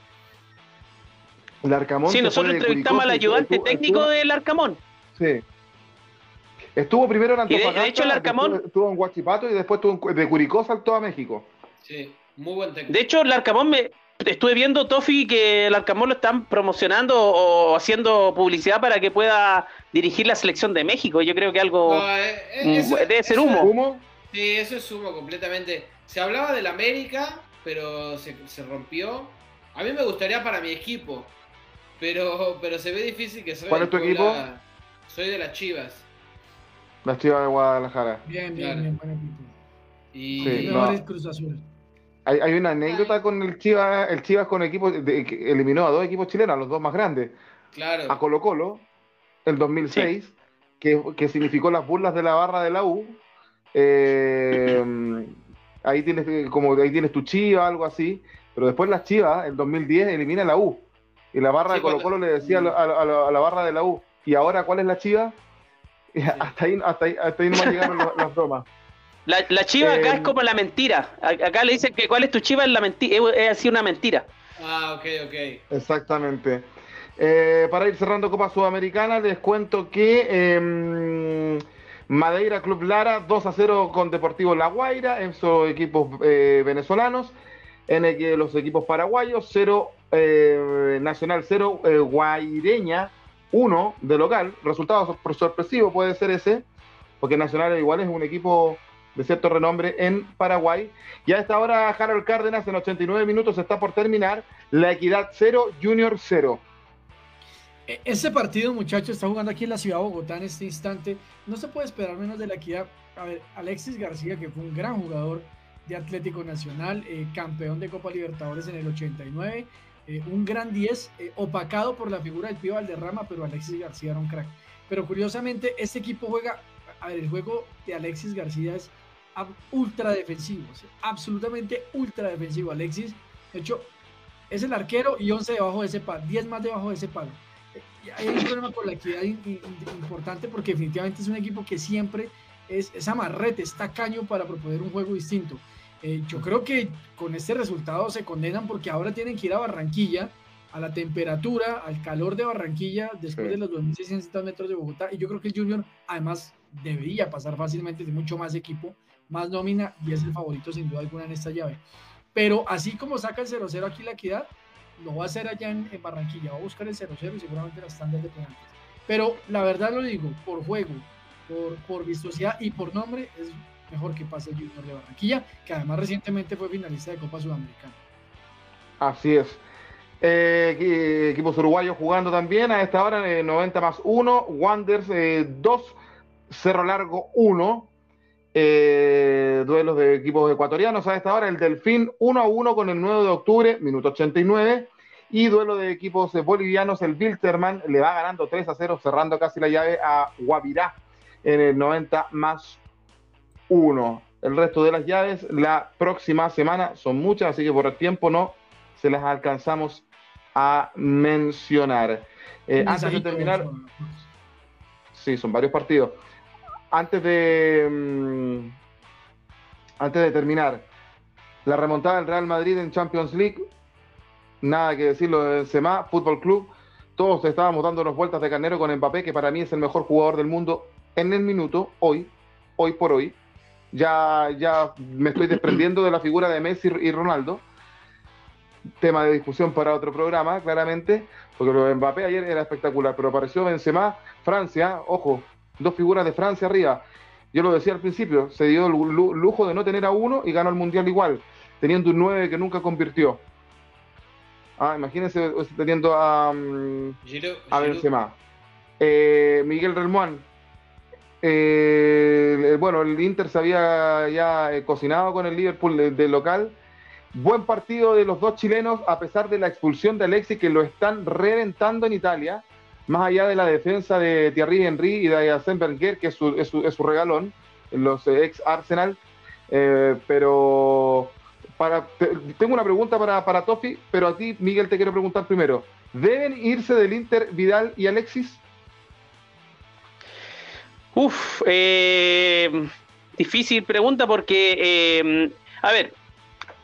El Arcamón Sí, nosotros entrevistamos al ayudante estuvo- técnico estuvo- del Arcamón. Sí. Estuvo primero en Y de- de Antofagasta, hecho, el Arcamón- después estuvo en Huachipato y después estuvo en de Curicó saltó a México. Sí, muy buen técnico. De hecho, el Arcamón me estuve viendo Tofi que el Arcamón lo están promocionando o haciendo publicidad para que pueda dirigir la selección de México. Yo creo que algo No, eh, eh, mm, eso- debe ser humo. ¿Humo? Sí, eso es humo completamente. Se hablaba del América, pero se, se rompió. A mí me gustaría para mi equipo, pero, pero se ve difícil que soy ¿Cuál es tu Puebla. Soy de las Chivas. Las Chivas de Guadalajara. Bien, bien, Claro. bien, buen equipo. Y Sí, no. Cruz Azul. Hay, hay una anécdota con el Chivas, el Chivas con equipos, de- que eliminó a dos equipos chilenos, a los dos más grandes, Claro. a Colo Colo, el 2006, que, que significó las burlas de la barra de la U. Eh, ahí tienes como ahí tienes tu chiva, algo así, pero después las chivas, el 2010, elimina la U. Y la barra Sí, de Colo cuando- Colo le decía a, la- a la- a la barra de la U, ¿y ahora cuál es la chiva? [laughs] Hasta ahí, hasta ahí, hasta ahí no llegaron las, las bromas. [laughs] La, la chiva acá Eh, es como la mentira. Acá le dicen que cuál es tu chiva es la mentira. Es, así una mentira. Ah, ok, ok. Exactamente. Eh, para ir cerrando Copa Sudamericana, les cuento que eh, Madeira Club Lara 2 a 0 con Deportivo La Guaira, esos equipos eh, venezolanos. En el que los equipos paraguayos, 0 Nacional 0, Guaireña 1 de local. Resultado sor- sorpresivo puede ser ese, porque Nacional igual es un equipo de cierto renombre en Paraguay. Y a esta hora, Harold Cárdenas, en 89 minutos está por terminar. La Equidad 0, Junior 0. E- Ese partido, muchachos, está jugando aquí en la ciudad de Bogotá en este instante. No se puede esperar menos de la equidad. A ver, Alexis García, que fue un gran jugador de Atlético Nacional, eh, campeón de Copa Libertadores en el 89, eh, un gran 10, eh, opacado por la figura del Pío Valderrama, pero Alexis García era un crack. Pero curiosamente, este equipo juega, a ver, el juego de Alexis García es ultra defensivo, absolutamente ultra defensivo. Alexis, de hecho, es el arquero y 11 debajo de ese palo, 10 más debajo de ese palo. Hay un problema con la equidad in- in- importante porque definitivamente es un equipo que siempre es, es amarrete, es tacaño para proponer un juego distinto. Eh, yo creo que con este resultado se condenan porque ahora tienen que ir a Barranquilla, a la temperatura, al calor de Barranquilla, después Sí. de los 2.600 metros de Bogotá. Y yo creo que el Junior además debería pasar fácilmente de mucho más equipo, más nómina y es el favorito sin duda alguna en esta llave. Pero así como saca el 0-0 aquí la equidad, lo va a hacer allá en, en Barranquilla, va a buscar el 0-0 y seguramente las tandas de penaltis. Pero la verdad lo digo, por juego, por, por vistosidad y por nombre, es mejor que pase el Junior de Barranquilla, que además recientemente fue finalista de Copa Sudamericana. Así es. Eh, equi- equipos uruguayos jugando también a esta hora, eh, 90 más 1, Wanderers 2, Cerro Largo 1. Eh, duelos de equipos ecuatorianos a esta hora, el Delfín 1 a 1 con el 9 de octubre, minuto 89. Y duelo de equipos eh, bolivianos, el Wilterman le va ganando 3 a 0, cerrando casi la llave a Guavirá en el 90 más 1. El resto de las llaves la próxima semana son muchas, así que por el tiempo no se las alcanzamos a mencionar. Eh, antes de terminar, sí, son varios partidos. Antes de mm, antes de terminar, la remontada del Real Madrid en Champions League, nada que decirlo del SEMA Fútbol Club. Todos estábamos dándonos vueltas de carnero con Mbappé, que para mí es el mejor jugador del mundo en el minuto, hoy, hoy por hoy. Ya, ya me estoy desprendiendo de la figura de Messi y Ronaldo. Tema de discusión para otro programa, claramente, porque lo de Mbappé ayer era espectacular, pero apareció Benzema, Francia, ojo, dos figuras de Francia arriba. Yo lo decía al principio, se dio el lu- lujo de no tener a uno y ganó el Mundial igual, teniendo un 9 que nunca convirtió. Ah, imagínense teniendo a, mm, a. Benzema. Eh, Miguel Relmuán. Eh, el- bueno, el Inter se había ya eh, cocinado con el Liverpool de, de local. Buen partido de los dos chilenos, a pesar de la expulsión de Alexis, que lo están reventando en Italia. Más allá de la defensa de Thierry Henry y de Arsène Wenger, que es su, es regalón, los eh, ex Arsenal. Eh, pero para, te- tengo una pregunta para, para Tofi, pero a ti, Miguel, te quiero preguntar primero. ¿Deben irse del Inter Vidal y Alexis? Uf, eh, difícil pregunta porque, eh, a ver,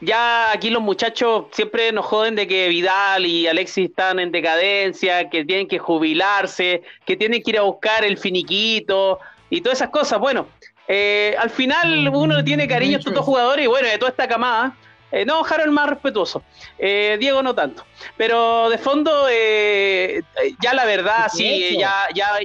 ya aquí los muchachos siempre nos joden de que Vidal y Alexis están en decadencia, que tienen que jubilarse, que tienen que ir a buscar el finiquito y todas esas cosas. Bueno, eh, al final No, uno le tiene cariño a estos dos jugadores y bueno, de toda esta camada. eh, no, Harold más respetuoso. Eh, Diego no tanto. Pero de fondo, eh, ya la verdad, ¿Qué sí, ya, ya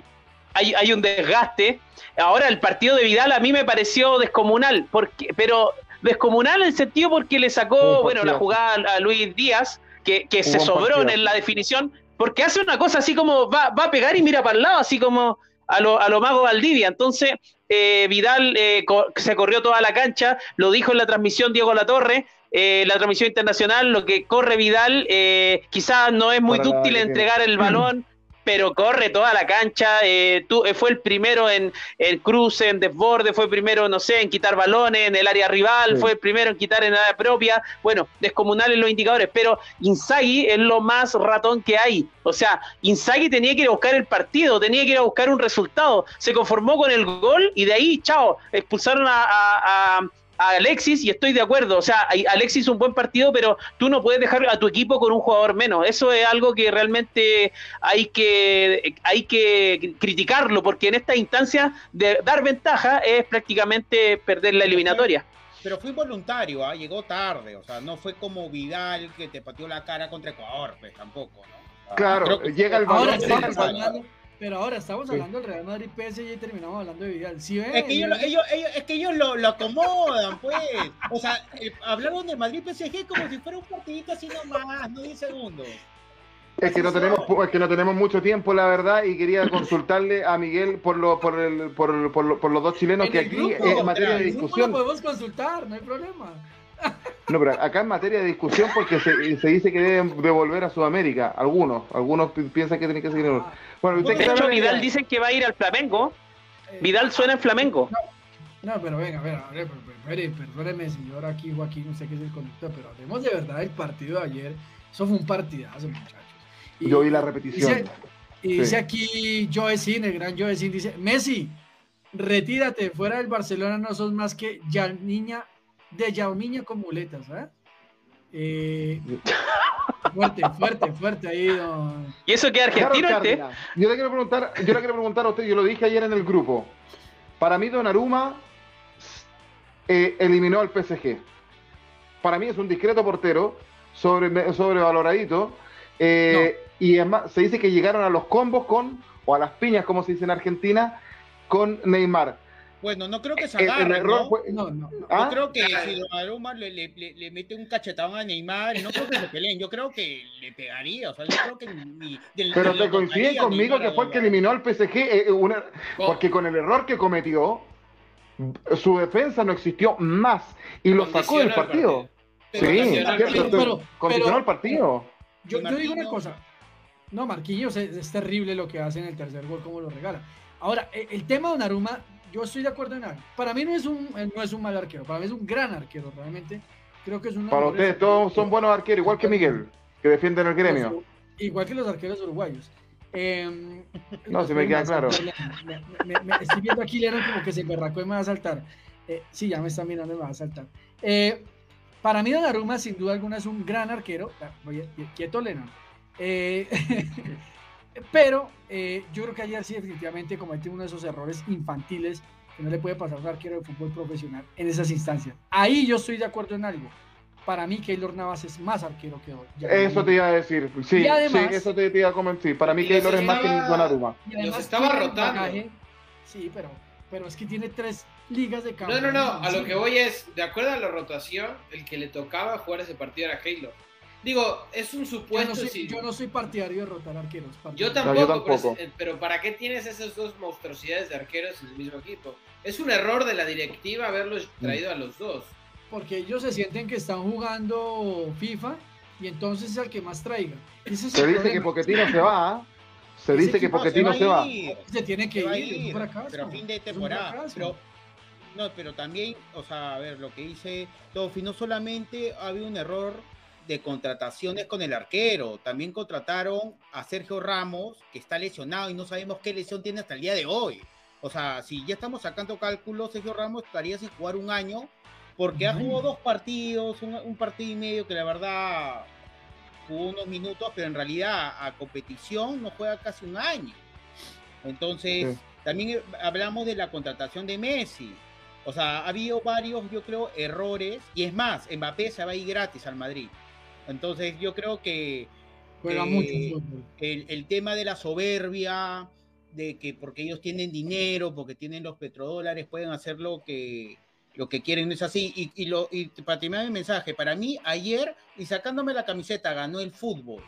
hay, hay un desgaste. Ahora el partido de Vidal a mí me pareció descomunal, porque, pero descomunal en el sentido porque le sacó, bueno, la jugada a Luis Díaz, que, que se sobró en la definición, porque hace una cosa así como va, va a pegar y mira para el lado, así como a lo, a lo mago Valdivia. Entonces, eh, Vidal eh, co- se corrió toda la cancha, lo dijo en la transmisión Diego Latorre, eh, la transmisión internacional, lo que corre Vidal, eh, quizás no es muy Para dúctil entregar el balón, pero corre toda la cancha. eh, tú, eh, fue el primero en, en cruce, en desborde, fue el primero, no sé, en quitar balones en el área rival, Sí. fue el primero en quitar en el área propia. Bueno, descomunales los indicadores, pero Inzaghi es lo más ratón que hay. O sea, Inzaghi tenía que ir a buscar el partido, tenía que ir a buscar un resultado. Se conformó con el gol y de ahí, chao, expulsaron a, a- a- a Alexis y estoy de acuerdo. O sea, Alexis un buen partido, pero tú no puedes dejar a tu equipo con un jugador menos. Eso es algo que realmente hay que, hay que criticarlo, porque en esta instancia de dar ventaja es prácticamente perder la eliminatoria. Pero fue involuntario, ¿ah? llegó tarde, o sea, no fue como Vidal que te pateó la cara contra Ecuador, pues tampoco, ¿no? Claro, llega el Ahora balón, estamos hablando, pero ahora estamos Sí. hablando del Real Madrid PSG y terminamos hablando de Vidal. ¿Sí ven? Es que ellos, lo- ellos, ellos- es que ellos lo, lo acomodan, pues. O sea, eh, hablaron de Madrid PSG como si fuera un partidito así nomás, no 10 segundos. Es que no tenemos es que no tenemos mucho tiempo, la verdad, y quería consultarle a Miguel por lo, por el, por, por lo- por los dos chilenos En que el aquí grupo, es materia de discusión. Lo podemos consultar, no hay problema. No, pero acá es materia de discusión porque se, se dice que deben devolver a Sudamérica. Algunos, algunos pi- piensan que tienen que seguir. en- Ah, Bueno, usted De que hecho, Vidal dicen que va a ir al Flamengo. eh, Vidal suena en Flamengo. No, pero venga, a ver, a ver, espere, perdóneme, señor aquí, Joaquín, usted que es el conductor, pero hablemos de verdad del partido de ayer. Eso fue un partidazo, muchachos. Y- Yo vi la repetición. Dice, y dice aquí Joe Sin, el gran Joe Sin, dice, Messi, retírate, fuera del Barcelona no sos más que ya niña de Yaumiña con muletas, ¿eh? Eh, fuerte, fuerte, fuerte ahí, don... Y eso que es argentino este. Yo le quiero preguntar, yo le quiero preguntar a usted, yo lo dije ayer en el grupo. Para mí Donnarumma eh, eliminó al PSG. Para mí es un discreto portero, sobre, sobrevaloradito. eh, Y además se dice que llegaron a los combos con, o a las piñas, como se dice en Argentina, con Neymar. Bueno, no creo que se El, el agarren, error ¿no? fue. No, no, no. ¿Ah? Yo creo que si Donnarumma le, le, le, le mete un cachetón a Neymar, no creo que se peleen, yo creo que le pegaría, o sea, yo creo que ni... del- Pero te coinciden conmigo que fue el que eliminó al PSG, eh, eh, una- porque con el error que cometió, su defensa no existió más y lo sacó del partido. Sí. Pero- condicionó pero- el partido. Yo, yo digo una cosa. No, Marquinhos es, es terrible lo que hace en el tercer gol, cómo lo regala. Ahora, e- el, tema de Donnarumma, yo estoy de acuerdo en algo. Para mí no es un eh, no es un mal arquero, para mí es un gran arquero, realmente. Creo que es uno Para ustedes todos son buenos arqueros, igual que Miguel, que defienden el gremio. Igual que los arqueros uruguayos. Em, [laughs] No, si me queda claro. Me, me- me- estoy viendo aquí Lennon como que se berracó y me va a saltar. Eh, sí, ya me está mirando y me va a saltar. Eh, para mí, Donnarumma, sin duda alguna, es un gran arquero. Ah, Oye, quieto, Lennon. [laughs] Pero eh, yo creo que ayer sí definitivamente comete uno de esos errores infantiles que no le puede pasar a un arquero de fútbol profesional en esas instancias. Ahí yo estoy de acuerdo en algo. Para mí, Keylor Navas es más arquero que Eso te iba a decir. Sí, además- sí, eso te, te iba a comentar. Para mí Keylor es más que estaba- Donnarumma. Y Los estaba rotando. bagaje- Sí, pero, pero es que tiene tres ligas de No, cambio. no, no, a lo que voy es, de acuerdo a la rotación, el que le tocaba jugar ese partido era Keylor. Digo, es un Yo supuesto. no, soy, si- yo no soy partidario de rotar arqueros. Yo tampoco, yo Pero, tampoco. es- pero ¿para qué tienes esas dos monstruosidades de arqueros en el mismo equipo? Es un error de la directiva haberlos traído a los dos. Porque ellos se sienten que están jugando FIFA y entonces es el que más traiga. Ese es Se dice que. Poquetino se va. ¿ah? Se Ese dice que Poquetino se se va. Se tiene que Se ir, ir, fracaso. pero a fin de temporada. Pero, no, pero también, o sea, a ver, lo que dice Tofi, no solamente ha habido un error de contrataciones con el arquero, también contrataron a Sergio Ramos, que está lesionado y no sabemos qué lesión tiene hasta el día de hoy. O sea, si ya estamos sacando cálculos, Sergio Ramos estaría sin jugar un año, porque ha jugado dos partidos, un, un partido y medio que la verdad jugó unos minutos, pero en realidad a competición no juega casi un año. Entonces, Sí. también eh, hablamos de la contratación de Messi. O sea, ha habido varios, yo creo, errores. Y es más, Mbappé se va a ir gratis al Madrid. Entonces, yo creo que Juega eh, mucho el, el tema de la soberbia, de que porque ellos tienen dinero, porque tienen los petrodólares, pueden hacer lo que, lo que quieren, no es así. Y, y, lo, y para terminar mi mensaje, para mí, ayer, y sacándome la camiseta, ganó el fútbol.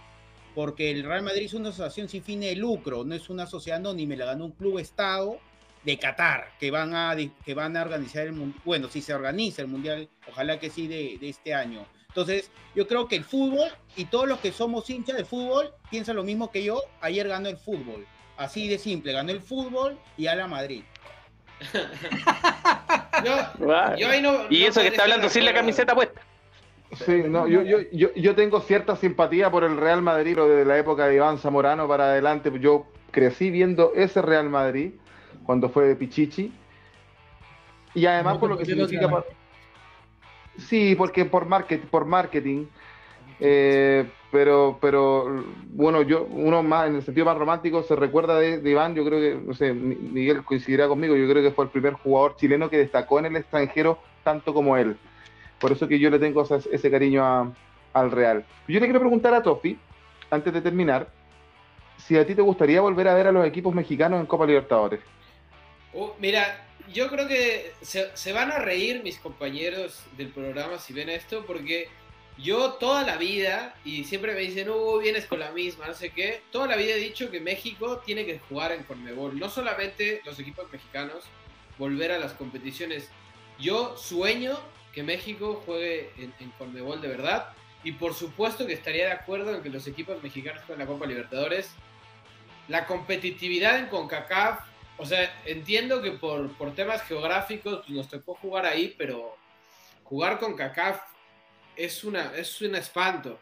Porque el Real Madrid es una asociación sin fines de lucro, no es una sociedad anónima, la ganó un club Estado de Qatar, que van a, que van a organizar el. Bueno, si se organiza el mundial, ojalá que sí, de, de este año. Entonces, yo creo que el fútbol y todos los que somos hinchas de fútbol piensan lo mismo que yo. Ayer ganó el fútbol. Así de simple, ganó el fútbol y a la Madrid. [laughs] Yo, Wow. yo ahí no- Y no eso que está hablando sin la camiseta puesta. Sí, no, yo, yo, yo, yo tengo cierta simpatía por el Real Madrid, lo de la época de Iván Zamorano para adelante. Yo crecí viendo ese Real Madrid cuando fue de Pichichi. Y además por lo que ¿Por qué los significa. ganó? Sí, porque por market, por marketing. Eh, pero, pero bueno, yo, uno más en el sentido más romántico se recuerda de, Iván, yo creo que, no sé, Mi- Miguel coincidirá conmigo, yo creo que fue el primer jugador chileno que destacó en el extranjero tanto como él. Por eso que yo le tengo ese, ese cariño a- al Real. Yo le quiero preguntar a Tofi, antes de terminar, si a ti te gustaría volver a ver a los equipos mexicanos en Copa Libertadores. Uh, mira, yo creo que se, se van a reír mis compañeros del programa si ven esto, porque yo toda la vida, y siempre me dicen, uh, vienes con la misma, no sé qué, toda la vida he dicho que México tiene que jugar en Conmebol, no solamente los equipos mexicanos, volver a las competiciones. Yo sueño que México juegue en, en Conmebol de verdad, y por supuesto que estaría de acuerdo en que los equipos mexicanos jueguen la Copa Libertadores. La competitividad en CONCACAF o sea, entiendo que por, por temas geográficos pues, nos tocó jugar ahí, pero jugar con CACAF es, una, es un espanto.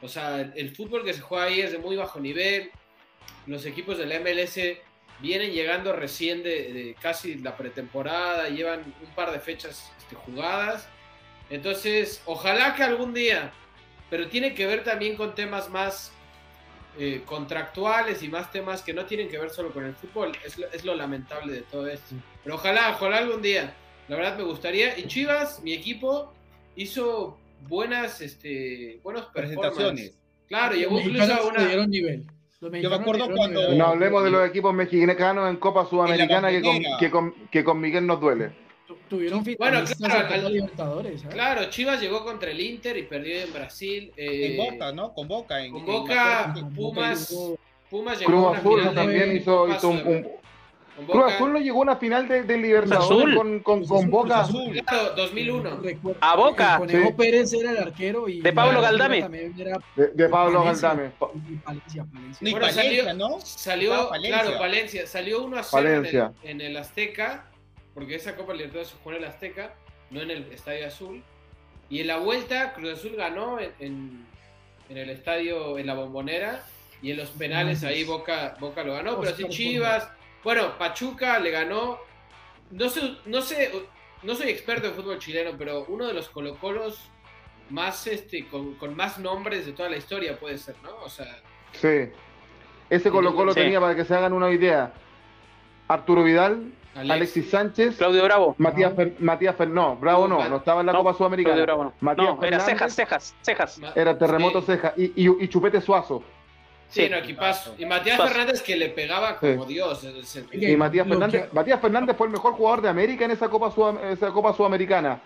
O sea, el fútbol que se juega ahí es de muy bajo nivel. Los equipos del MLS vienen llegando recién de, de casi la pretemporada, llevan un par de fechas este, jugadas. Entonces, ojalá que algún día, pero tiene que ver también con temas más eh, contractuales y más temas que no tienen que ver solo con el fútbol. Es lo, es lo lamentable de todo esto. Pero ojalá, ojalá algún día. La verdad me gustaría. Y Chivas, mi equipo, hizo buenas, este, buenos. Presentaciones. Claro, Los llegó incluso a una... dieron nivel. Los mexicanos acuerdo cuando-. No hablemos de los equipos mexicanos en Copa Sudamericana que con, que, con, que con Miguel nos duele. Tu- Tuvieron Bueno, claro, al- Libertadores. Claro, Chivas llegó contra el Inter y perdió en Brasil. eh, En Boca, ¿no? Con Boca. En, con Boca, Pumas, Pumas llegó Cruz una Azul final de- también hizo, un, un- Sudamericana. Con Cruz. Azul no llegó a una final de, de Libertadores Azul. con, con, con Azul, Boca. Azul. Claro, 2001. Recuerdo- A Boca. El Conejo Sí. Pérez era el arquero y De Pablo Galdame. Era De, de Pablo Palencia. Galdame. y Palencia, Bueno, Palencia, salió- ¿no? Salió, Palencia. claro, Palencia. Salió 1 a 0 en Palencia. el, en el Azteca, porque esa Copa Libertadores se jugó en el Azteca, no en el Estadio Azul. Y en la vuelta, Cruz Azul ganó en, en- en el estadio, en la bombonera, y en los penales ahí Boca, Boca lo ganó, pero sí Chivas. Bueno, Pachuca le ganó. No sé, no sé, no soy experto en fútbol chileno, pero uno de los colocolos más este con, con más nombres de toda la historia puede ser, ¿no? O sea, Sí. Ese Colo Colo Sí. tenía, para que se hagan una idea, Arturo Vidal, Alex- Alexis Sánchez, Claudio Bravo. Matías, Fer- Matías Fer- no, Bravo no, no estaba en la No, Copa Claudio Sudamericana. Bravo. no. Matías No, era cejas, cejas, cejas. Era Terremoto sí. Ceja y, y, y Chupete Suazo. Sí, Sí. no, equipazo. Y Matías Suazo. Fernández que le pegaba como Dios. el-. Y Matías Fernández, que- Matías Fernández fue el mejor jugador de América en esa Copa, Sudam- esa Copa Sudamericana.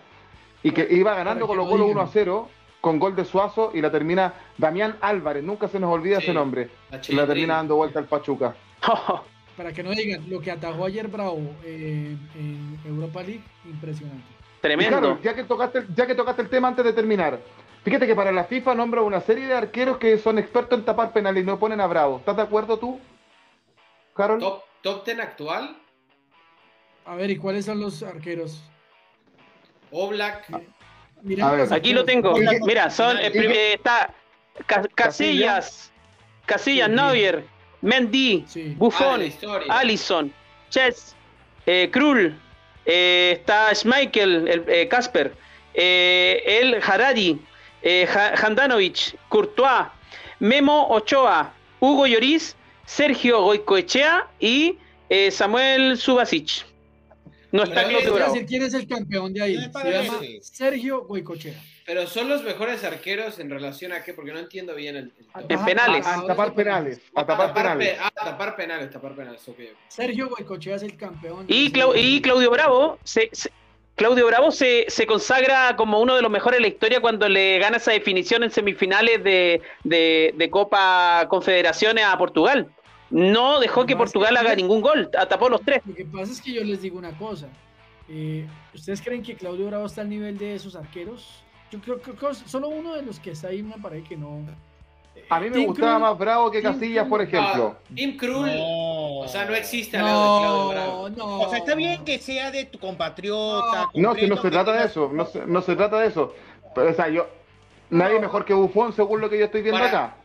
Y que iba ganando Colo lo Colo digan. 1 a 0 con gol de Suazo y la termina Damián Álvarez, nunca se nos olvida Sí. ese nombre. la Y la termina dando vuelta al Pachuca. [laughs] Para que no digan, lo que atajó ayer Bravo eh, en Europa League, impresionante. Tremendo. claro, ya que, tocaste, ya que tocaste el tema antes de terminar, fíjate que para la FIFA nombra una serie de arqueros que son expertos en tapar penales y no ponen a Bravo. ¿Estás de acuerdo tú, Carol? Top, top 10 actual. A ver, ¿y cuáles son los arqueros? Oblak. Miren A ver. Aquí lo tengo. Mira, son primer- está Ca- Casillas, Casillas. Neuer, Mendy, Sí. Ah, Buffon, historia. Allison, Chess, eh, Krul, eh, está Schmeichel, el eh, Casper, eh, el Harari, eh, Handanovic, Courtois, Memo Ochoa, Hugo Lloris, Sergio Goicoechea y eh, Samuel Subasic. No está decir quién es el campeón de ahí. ¿Qué me Se llama Sergio Goicochea. Pero son los mejores arqueros en relación a qué, porque no entiendo bien el, el. En penales. A, a tapar penales. A tapar penales. pe- ah, tapar penales, tapar penales, ok. Sergio Goicochea es el campeón. Y, Clau- y Claudio Bravo se, se- Claudio Bravo se, se consagra como uno de los mejores de la historia cuando le gana esa definición en semifinales de, de- de Copa Confederaciones a Portugal. No dejó que Portugal que- haga ningún gol, atapó los tres. Lo que pasa es que yo les digo una cosa. eh, ¿Ustedes creen que Claudio Bravo está al nivel de esos arqueros? Yo creo que solo uno de los que está ahí me parece que no. A mí me Tim gustaba Krul- más Bravo que Tim Casillas, Krul- por ejemplo. No, Tim Krul, No. o sea, no existe al lado de Claudio No, Bravo. no. O sea, está bien que sea de tu compatriota. No, si no se trata de eso, no se, no se trata de eso. Pero, o sea, yo, nadie mejor que Buffon, según lo que yo estoy viendo Para- acá.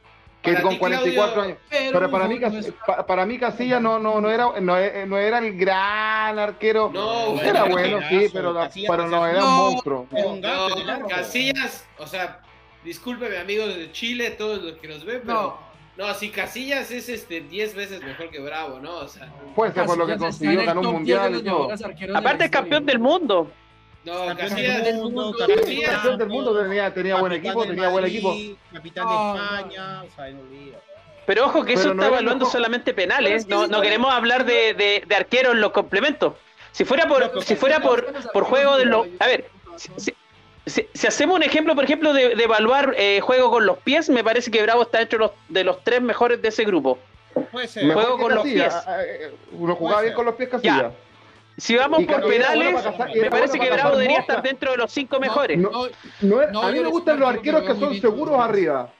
Que para con ti, 44 Claudio, años. Pero Pero para mí, Cas- para mí Casillas no, no, no, era, no, no era el gran arquero. No, era bueno, bueno, sí, pero, la- Casillas pero no era un No. monstruo. Era un gato No. Casillas, o sea, discúlpeme amigos de Chile, todos los que nos ven, pero No. no, si Casillas es este 10 veces mejor que Bravo, ¿no? O sea, Puede ser por lo que consiguió, ganó un top 10 mundial y todo. Aparte es campeón del mundo. No, Campeón Casillas, del mundo, campeón del mundo tenía, tenía buen equipo, tenía buen equipo. Capitán de. España, o sea, no olvida. Pero ojo que eso está evaluando solamente penales. No, no queremos hablar de, de, de arqueros en los complementos. Si fuera por, si fuera por, por juego de los. A ver, si, si- si hacemos un ejemplo, por ejemplo, de, de evaluar eh, juego con los pies, me parece que Bravo está entre los, de los tres mejores de ese grupo. Puede ser. Mejor Juego que con los pies. eh, Uno jugaba bien con los pies Casillas. Si vamos por penales, me parece que Bravo debería estar dentro de los cinco mejores. No. no, No es- No, a mí me gustan los arquero arqueros que son seguros arriba.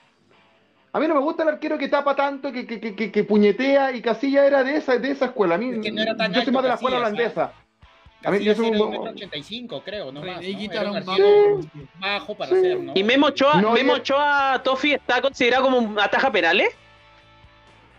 A mí no me gusta el arquero que tapa tanto, que, que, que, puñetea y Casilla era de esa, de esa escuela. A mí, Es que no era tan yo soy más de la escuela holandesa. A mí, yo soy un- de 1,85 creo, no más. Bajo para Sí. ser, ¿no? Y Memo Ochoa, No, Memo y- Ochoa, Tofi, está considerado como un ataja penales.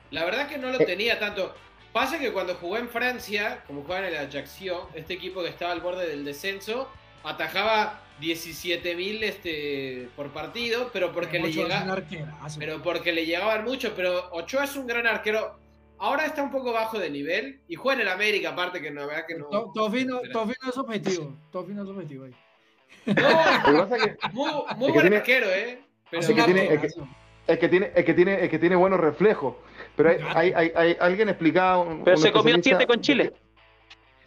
La verdad que no lo tenía tanto. Pasa que cuando jugó en Francia, como jugaba en el Ajaccio, este equipo que estaba al borde del descenso, atajaba 17.000 este, por partido, pero porque, le Ochoa es un llega, arquerazo. pero porque le llegaban mucho. Pero Ochoa es un gran arquero. Ahora está un poco bajo de nivel y juega en el América, aparte que no, la verdad que no. To- Tofi no, Tofi no es objetivo. Tofi no es objetivo ahí. No, [laughs] muy, buen tiene- arquero, ¿eh? Pero Es que tiene- es que- arquerazo. es que tiene, es que tiene, es que tiene buenos reflejos. Pero hay, hay, hay, hay- alguien explicaba. un- Pero un se comió siete con Chile.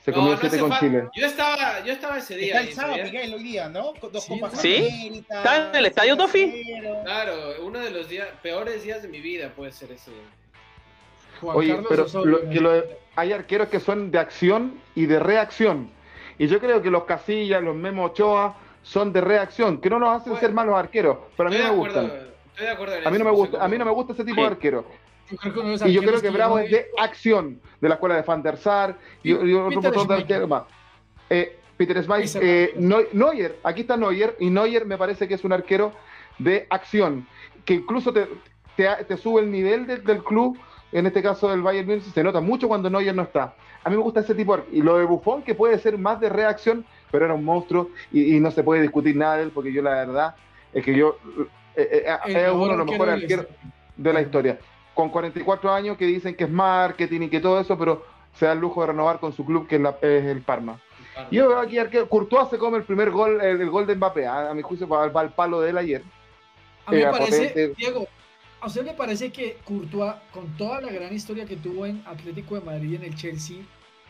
Se comió no siete con Chile. Yo estaba, yo estaba ese día. Está el sábado. Miguel, hoy día, ¿no? Dos Sí, copas ¿Sí? América, ¿Está en el estadio, Tofi? 6-0. Claro, uno de los días, peores días de mi vida puede ser ese. Juan Oye, Carlos pero Osorio, lo- que lo- hay arqueros que son de acción y de reacción. Y yo creo que los Casillas, los Memo Ochoa son de reacción, que no nos hacen Bueno, ser malos arqueros, pero a mí me acuerdo, gustan. Estoy de acuerdo en A mí no me gusta, a mí no me gusta ese tipo Sí. de arquero. Creo Y yo creo que Bravo es de acción, de la escuela de Van der Sar y, y otro montón de arqueros. Eh, Peter Ese eh, Neu- Neuer, aquí está Neuer, y Neuer me parece que es un arquero de acción, que incluso te, te, te sube el nivel de- del club, en este caso del Bayern Múnich, se nota mucho cuando Neuer no está. A mí me gusta ese tipo de Y lo de Buffon, que puede ser más de reacción, pero era un monstruo y, y no se puede discutir nada de él, porque yo la verdad es que yo eh, eh, eh, es uno de los mejores arqueros de la historia. Con 44 años que dicen que es marketing y que todo eso, pero se da el lujo de renovar con su club que es, la- es el Parma. Yo veo aquí arquero, Courtois se come el primer gol, el, el gol de Mbappé, ah, a, mi juicio va, va al palo de él ayer. A mí me Era parece, potente. Diego, ¿a usted le parece que Courtois, con toda la gran historia que tuvo en Atlético de Madrid y en el Chelsea,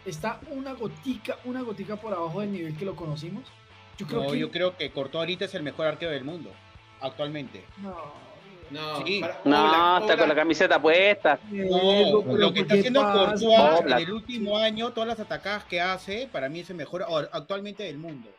está una gotica, una gotica por abajo del nivel que lo conocimos? Yo creo No, que yo creo que Cortó ahorita es el mejor arquero del mundo, actualmente. no. No, Sí. para- No, está con la camiseta puesta. No, lo que está ¿qué haciendo? Courtois en el último año, todas las atacadas que hace, para mí es el mejor actualmente del mundo.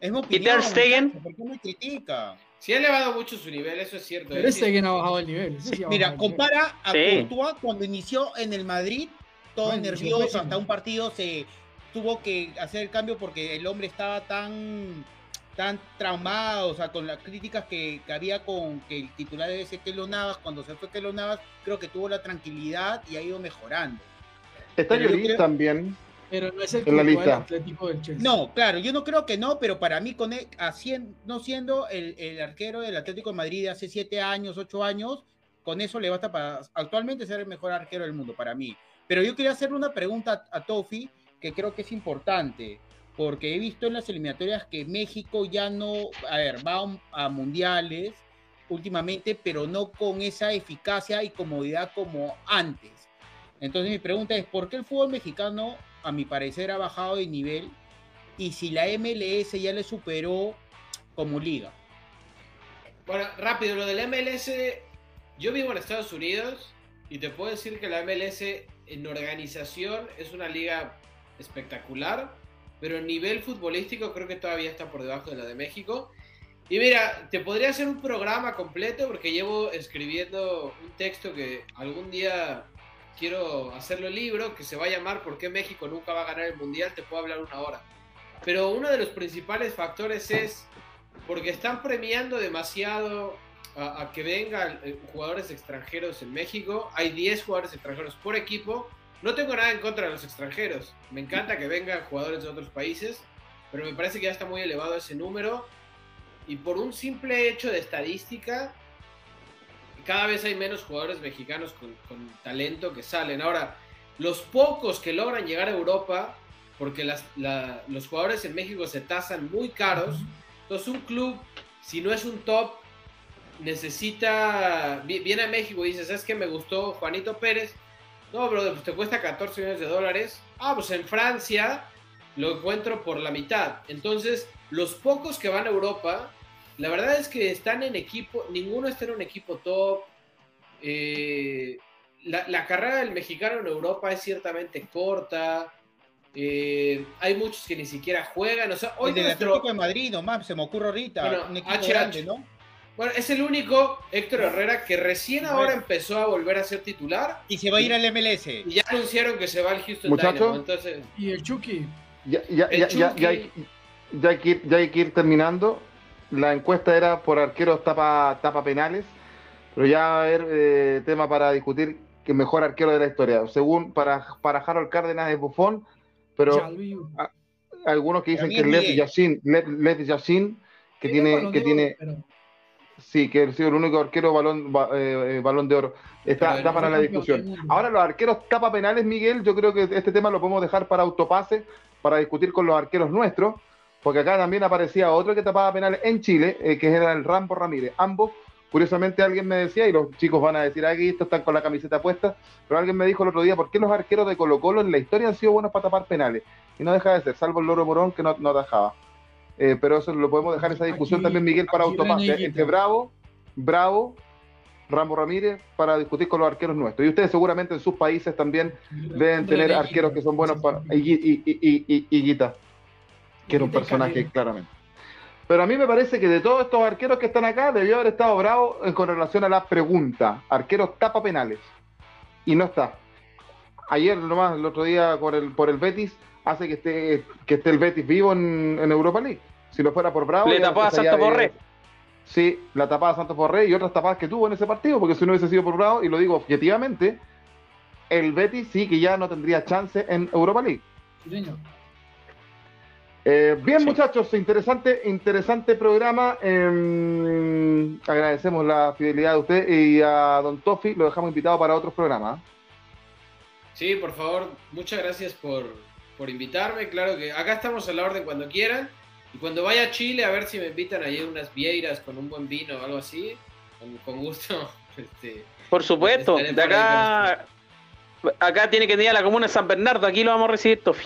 Es mi opinión. Ter Stegen? ¿Por qué me critica? Sí ha elevado mucho su nivel, eso es cierto. Pero ¿eh? Stegen ha bajado el nivel. sí Mira, bajado el nivel. compara a Sí. Courtois cuando inició en el Madrid, todo Bueno, nervioso, hasta un partido se tuvo que hacer el cambio porque el hombre estaba tan tan traumado, o sea, con las críticas que, que había con que el titular debe ser Keylor Navas, cuando se fue Keylor Navas, creo que tuvo la tranquilidad y ha ido mejorando. Está Lloris creo- también. Pero no es el en la lista. Atlético del Chelsea. No, claro, yo no creo que no, pero para mí, con él, hacien- no siendo el, el arquero del Atlético de Madrid de hace siete años, ocho años, con eso le basta para actualmente ser el mejor arquero del mundo, para mí. Pero yo quería hacerle una pregunta a, a Tofi, que creo que es importante, porque he visto en las eliminatorias que México ya no, va a, mundiales últimamente, pero no con esa eficacia y comodidad como antes. Entonces mi pregunta es, ¿por qué el fútbol mexicano, a mi parecer, ha bajado de nivel? Y si la MLS ya le superó como liga. Bueno, rápido, lo del MLS. Yo vivo en Estados Unidos y te puedo decir que la MLS en organización es una liga espectacular, pero en nivel futbolístico creo que todavía está por debajo de la de México. Y mira, te podría hacer un programa completo porque llevo escribiendo un texto que algún día quiero hacerlo libro, que se va a llamar ¿Por qué México nunca va a ganar el Mundial? Te puedo hablar una hora. Pero uno de los principales factores es porque están premiando demasiado a, a que vengan eh, jugadores extranjeros en México. Hay 10 jugadores extranjeros por equipo. No tengo nada en contra de los extranjeros. Me encanta que vengan jugadores de otros países, pero me parece que ya está muy elevado ese número. Y por un simple hecho de estadística, cada vez hay menos jugadores mexicanos con, con talento que salen. Ahora, los pocos que logran llegar a Europa, porque las, la- los jugadores en México se tasan muy caros, entonces un club, si no es un top, necesita, vi- viene a México y dice, ¿sabes qué me gustó Juanito Pérez? No, bro, pues te cuesta 14 millones de dólares. Ah, pues en Francia lo encuentro por la mitad. Entonces, los pocos que van a Europa, la verdad es que están en equipo, ninguno está en un equipo top. Eh, la, la carrera del mexicano en Europa es ciertamente corta. Eh, hay muchos que ni siquiera juegan. O sea, hoy El del nuestro- Atlético de Madrid, nomás, se me ocurre ahorita. Bueno, un equipo HH. grande, ¿no? Bueno, es el único Héctor Herrera que recién ahora empezó a volver a ser titular Y se va a ir al MLS. y ya anunciaron que se va al Houston Muchacho. Dynamo. Entonces, Y el Chucky, Ya, ya, El ya, ya, Chucky. ya hay, ya hay que ir, ya hay que ir terminando. La encuesta era por arqueros tapa, tapa penales, pero ya va a haber eh, tema para discutir que mejor arquero de la historia. Según para, para Harold Cárdenas es Buffon, pero algunos que dicen que es Lev. Yashin, Lev, Lev que Tiene que tiene, pero- sí, que ha sido el único arquero balón, ba- eh, eh, balón de oro. Está, está para la discusión. Ahora los arqueros tapa penales, Miguel, yo creo que este tema lo podemos dejar para autopase, para discutir con los arqueros nuestros, porque acá también aparecía otro que tapaba penales en Chile, eh, que era el Rambo Ramírez. Ambos, curiosamente alguien me decía, y los chicos van a decir, aquí estos están con la camiseta puesta, pero alguien me dijo el otro día, ¿por qué los arqueros de Colo Colo en la historia han sido buenos para tapar penales? Y no deja de ser, salvo el Loro Morón que no, no atajaba. Eh, pero eso lo podemos dejar esa discusión Aquí- también, Miguel, para autopase, entre. Bravo, Bravo, Rambo Ramírez, para discutir con los arqueros nuestros. Y ustedes seguramente en sus países también deben tener arqueros que son buenos para. Y, Guita, que era un personaje, claramente. Pero a mí me parece que de todos estos arqueros que están acá, debió haber estado bravo eh, con relación a la pregunta. Arqueros tapa penales. Y no está. Ayer nomás, el otro día, por el, por el Betis, hace que esté, que esté el Betis vivo en, en Europa League. Si no fuera por Bravo. Le tapó a Santos Borré. Sí, la tapada de Santos Borré y otras tapadas que tuvo en ese partido, porque si no hubiese sido por Bravo, y lo digo objetivamente, el Betis sí que ya no tendría chance en Europa League. Señor. Eh, bien, Sí. muchachos, interesante, interesante programa. Eh, agradecemos la fidelidad de usted y a Don Tofi, lo dejamos invitado para otros programas. sí, por favor, muchas gracias por, por invitarme. Claro que acá estamos a la orden cuando quieran. Y cuando vaya a Chile, a ver si me invitan allí unas vieiras con un buen vino o algo así. Con, con gusto. [laughs] Este, Por supuesto, de acá, acá tiene que venir a la comuna de San Bernardo, aquí lo vamos a recibir, Tofi.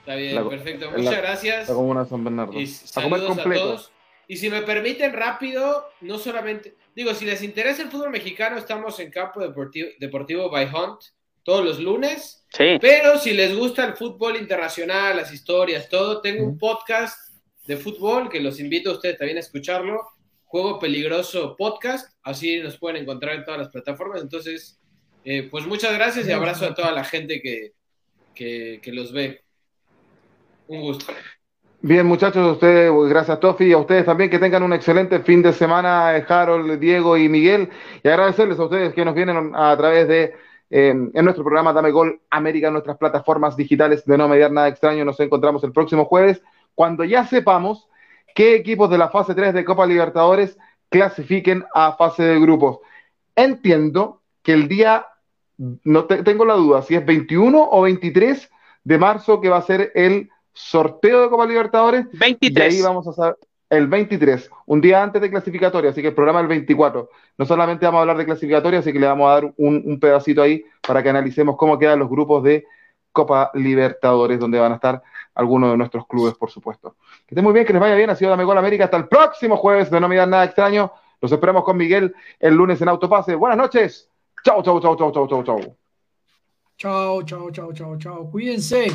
está bien, La- perfecto. la- Muchas gracias. La comuna de San Bernardo. Y A comer saludos a completo. todos. Y si me permiten rápido, no solamente, digo, si les interesa el fútbol mexicano, estamos en Campo Deportivo, Deportivo by Hunt todos los lunes. Sí. Pero si les gusta el fútbol internacional, las historias, todo, tengo un podcast de fútbol que los invito a ustedes también a escucharlo. Juego Peligroso Podcast, así nos pueden encontrar en todas las plataformas. Entonces, eh, pues muchas gracias y abrazo a toda la gente que, que, que los ve. Un gusto. Bien, muchachos, a ustedes, gracias Tofi, y a ustedes también que tengan un excelente fin de semana, eh, Harold, Diego y Miguel, y agradecerles a ustedes que nos vienen a través de, eh, en nuestro programa Dame Gol América, en nuestras plataformas digitales de No Mediar Nada Extraño, nos encontramos el próximo jueves, cuando ya sepamos qué equipos de la fase 3 de Copa Libertadores clasifiquen a fase de grupos. Entiendo que el día, no te- tengo la duda, si es 21 o 23 de marzo que va a ser el sorteo de Copa Libertadores, y 23. ahí vamos a saber el 23, un día antes de clasificatoria, así que el programa el 24. No solamente vamos a hablar de clasificatoria, así que le vamos a dar un, un pedacito ahí para que analicemos cómo quedan los grupos de Copa Libertadores, donde van a estar algunos de nuestros clubes, por supuesto. Que esté muy bien, que les vaya bien. Ha sido Dame Gol América. Hasta el próximo jueves de No Dan Nada Extraño. Los esperamos con Miguel el lunes en Autopase. Buenas noches. Chau, chau, chau, chau, chau, chau, chau. Chao, chao, chao, chao, chao. Cuídense.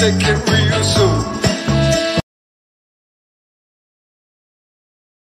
Take it real.